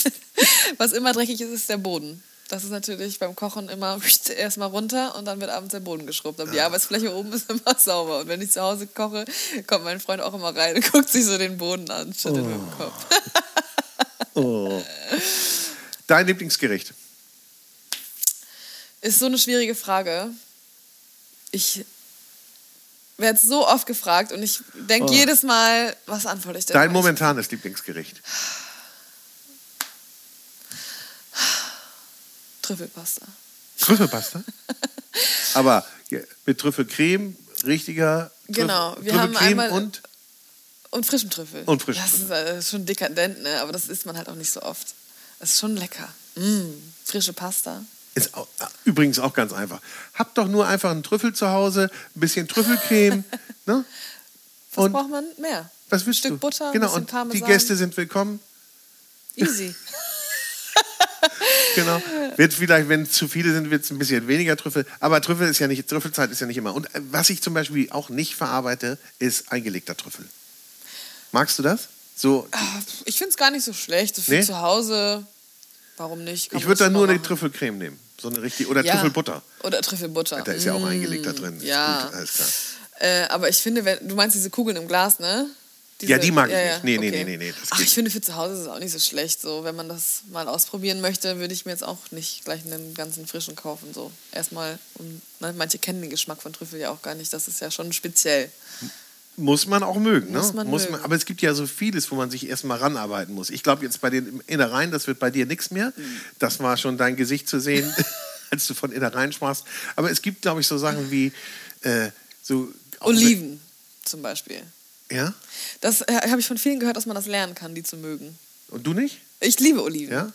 Was immer dreckig ist, ist der Boden. Das ist natürlich beim Kochen immer erstmal runter und dann wird abends der Boden geschrubbt. Aber die Arbeitsfläche oben ist immer sauber. Und wenn ich zu Hause koche, kommt mein Freund auch immer rein und guckt sich so den Boden an, schüttelt mit dem Kopf. Oh. Dein Lieblingsgericht? Ist so eine schwierige Frage. Ich werde so oft gefragt und ich denke Oh. jedes Mal, was antworte ich denn? Dein momentanes Lieblingsgericht? Trüffelpasta. Trüffelpasta? Aber mit Trüffelcreme, richtiger Trüffel- Genau, wir haben Trüffelcreme einmal- und Und frischen Trüffel. Und frischen Das ist äh, schon dekadent, ne? aber das isst man halt auch nicht so oft. Das ist schon lecker. Mm, frische Pasta. Ist auch, übrigens auch ganz einfach. Habt doch nur einfach einen Trüffel zu Hause, ein bisschen Trüffelcreme, ne? Was Und- braucht man mehr? Was willst Stück du? Butter, ein genau, und die Parmesan. Gäste sind willkommen. Easy. Genau. Wird vielleicht, wenn es zu viele sind, wird es ein bisschen weniger Trüffel. Aber Trüffel ist ja nicht, Trüffelzeit ist ja nicht immer. Und äh, was ich zum Beispiel auch nicht verarbeite, ist eingelegter Trüffel. Magst du das? So, ich finde es gar nicht so schlecht. Für Nee? zu Hause, warum nicht? Kann ich würde da nur eine machen. Trüffelcreme nehmen. So eine richtig, oder Ja. Trüffelbutter. Oder Trüffelbutter. Da ist ja auch Mm, eingelegter drin. Ist Ja. Gut, alles klar. Äh, aber ich finde, wenn, du meinst diese Kugeln im Glas, ne? Ja, die mag ich nicht. Nee, nee, nee, nee, nee, das Ach, ich finde, für zu Hause ist es auch nicht so schlecht. So, wenn man das mal ausprobieren möchte, würde ich mir jetzt auch nicht gleich einen ganzen frischen kaufen. So, erstmal, um, ne, manche kennen den Geschmack von Trüffel ja auch gar nicht. Das ist ja schon speziell. Muss man auch mögen, ne? Muss man aber es gibt ja so vieles, wo man sich erstmal ranarbeiten muss. Ich glaube jetzt bei den Innereien, das wird bei dir nichts mehr. Mhm. Das war schon dein Gesicht zu sehen, als du von Innereien sprachst. Aber es gibt, glaube ich, so Sachen wie äh, so Oliven zum Beispiel. Ja? Das äh, habe ich von vielen gehört, dass man das lernen kann, die zu mögen. Und du nicht? Ich liebe Oliven. Ja?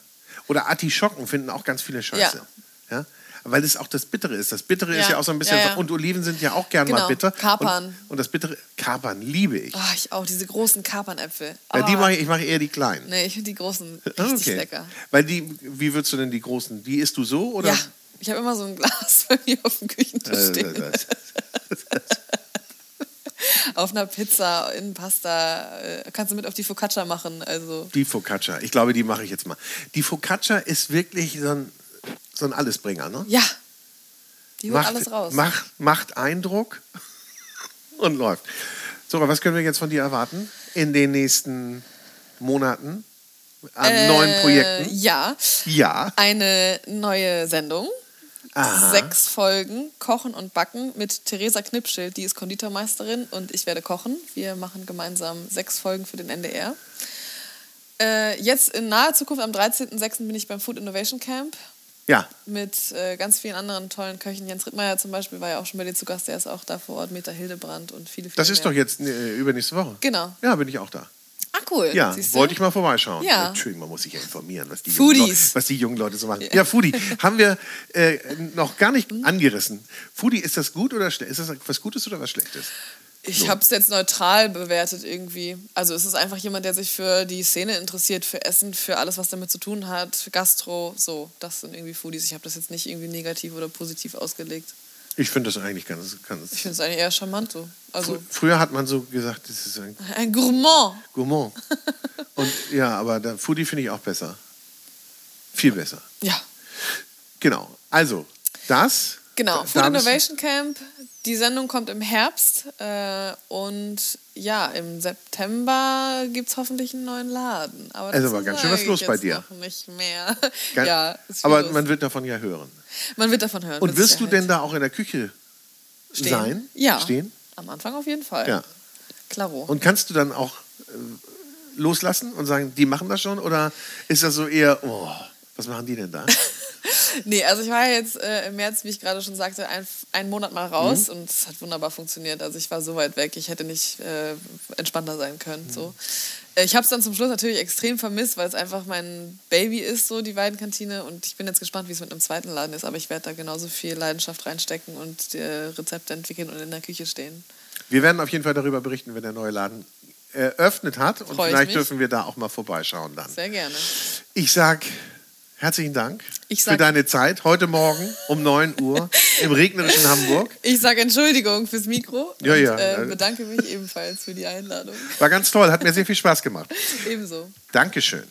Oder Artischocken finden auch ganz viele Scheiße. Ja. Weil es auch das Bittere ist. Das Bittere ist Ja. ja auch so ein bisschen. Ja, ja. Und Oliven sind ja auch gern mal Genau. bitter. Kapern. Und, und das Bittere. Kapern liebe ich. Ah, ich auch, diese großen Kapernäpfel. Ja, die Ah. mache ich, ich mache eher die kleinen. Nee, ich finde die großen richtig okay. lecker. Weil die, wie würdest du denn die großen? Die isst du so oder? Ja, ich habe immer so ein Glas bei mir auf dem Küchentisch Äh, stehen. das- auf einer Pizza, in Pasta. äh, Kannst du mit auf die Focaccia machen. Also, Die Focaccia. Ich glaube, die mache ich jetzt mal. Die Focaccia ist wirklich so ein, so ein Allesbringer, ne? ja. Die holt alles raus. Macht, macht Eindruck und läuft. So, was können wir jetzt von dir erwarten in den nächsten Monaten an Äh, neuen Projekten? Ja, Ja. eine neue Sendung. Aha. Sechs Folgen Kochen und Backen mit Theresa Knipschild, die ist Konditormeisterin und ich werde kochen. Wir machen gemeinsam sechs Folgen für den NDR. Äh, jetzt in naher Zukunft, am 13.06. bin ich beim Food Innovation Camp Ja. mit äh, ganz vielen anderen tollen Köchen. Jens Rittmeier zum Beispiel war ja auch schon bei dir zu Gast, der ist auch da vor Ort, Meta Hildebrand und viele, viele Das ist mehr. doch jetzt äh, übernächste Woche. Genau. Ja, bin ich auch da. Ah, cool. Ja, wollte ich mal vorbeischauen. Ja. Entschuldigung, man muss sich ja informieren, was die, Foodies. Jungen, Leute, was die jungen Leute so machen. Ja, Foodie haben wir äh, noch gar nicht angerissen. Foodie, ist das gut oder schlecht? Ist das was Gutes oder was Schlechtes? Ich habe es jetzt neutral bewertet irgendwie. Also es ist einfach jemand, der sich für die Szene interessiert, für Essen, für alles, was damit zu tun hat, für Gastro, so. Das sind irgendwie Foodies. Ich habe das jetzt nicht irgendwie negativ oder positiv ausgelegt. Ich finde das eigentlich ganz. ganz Ich finde es eigentlich eher charmant so. Also Früher hat man so gesagt, das ist ein ein Gourmand. Gourmand. Und ja, aber da, Foodie finde ich auch besser. Viel besser. Ja, Genau. Also, das. genau. Food Innovation Camp. Die Sendung kommt im Herbst äh, und ja, im September gibt es hoffentlich einen neuen Laden. Aber Also war ganz schön was los bei dir. Noch nicht mehr. Ga- ja, aber los. man wird davon ja hören. man wird davon hören. Und wirst du denn da auch in der Küche Stehen? sein? Ja. Stehen? Am Anfang auf jeden Fall. Ja. Klaro. Und kannst du dann auch äh, loslassen und sagen, die machen das schon? Oder ist das so eher, oh, was machen die denn da? Nee, also ich war jetzt äh, im März, wie ich gerade schon sagte, ein, einen Monat mal raus Mhm. und es hat wunderbar funktioniert. Also ich war so weit weg, ich hätte nicht äh, entspannter sein können. So. Mhm. Äh, Ich habe es dann zum Schluss natürlich extrem vermisst, weil es einfach mein Baby ist, so die Weidenkantine. Und ich bin jetzt gespannt, wie es mit einem zweiten Laden ist. Aber ich werde da genauso viel Leidenschaft reinstecken und äh, Rezepte entwickeln und in der Küche stehen. Wir werden auf jeden Fall darüber berichten, wenn der neue Laden eröffnet hat. Und vielleicht mich. dürfen wir da auch mal vorbeischauen dann. Sehr gerne. Ich sag herzlichen Dank Ich für sag- deine Zeit heute Morgen um 9 Uhr im regnerischen Hamburg. Ich sage Entschuldigung fürs Mikro Ja, und ja. Äh, bedanke mich ebenfalls für die Einladung. War ganz toll, hat mir sehr viel Spaß gemacht. Ebenso. Dankeschön.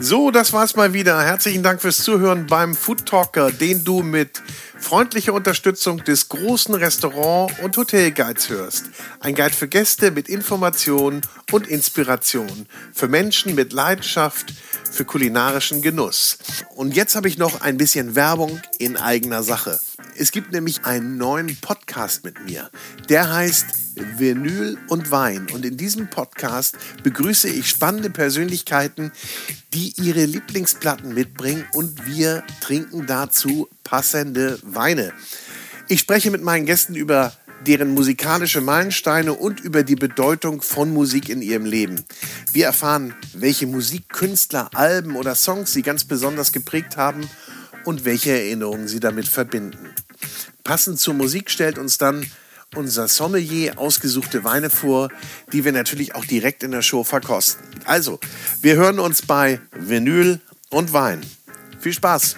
So, das war's mal wieder. Herzlichen Dank fürs Zuhören beim Food Talker, den du mit freundlicher Unterstützung des großen Restaurant- und Hotelguides hörst. Ein Guide für Gäste mit Informationen und Inspiration. Für Menschen mit Leidenschaft für kulinarischen Genuss. Und jetzt habe ich noch ein bisschen Werbung in eigener Sache. Es gibt nämlich einen neuen Podcast mit mir. Der heißt Vinyl und Wein. Und in diesem Podcast begrüße ich spannende Persönlichkeiten, die ihre Lieblingsplatten mitbringen und wir trinken dazu passende Weine. Ich spreche mit meinen Gästen über deren musikalische Meilensteine und über die Bedeutung von Musik in ihrem Leben. Wir erfahren, welche Musikkünstler, Alben oder Songs sie ganz besonders geprägt haben und welche Erinnerungen sie damit verbinden. Passend zur Musik stellt uns dann unser Sommelier ausgesuchte Weine vor, die wir natürlich auch direkt in der Show verkosten. Also, wir hören uns bei Vinyl und Wein. Viel Spaß!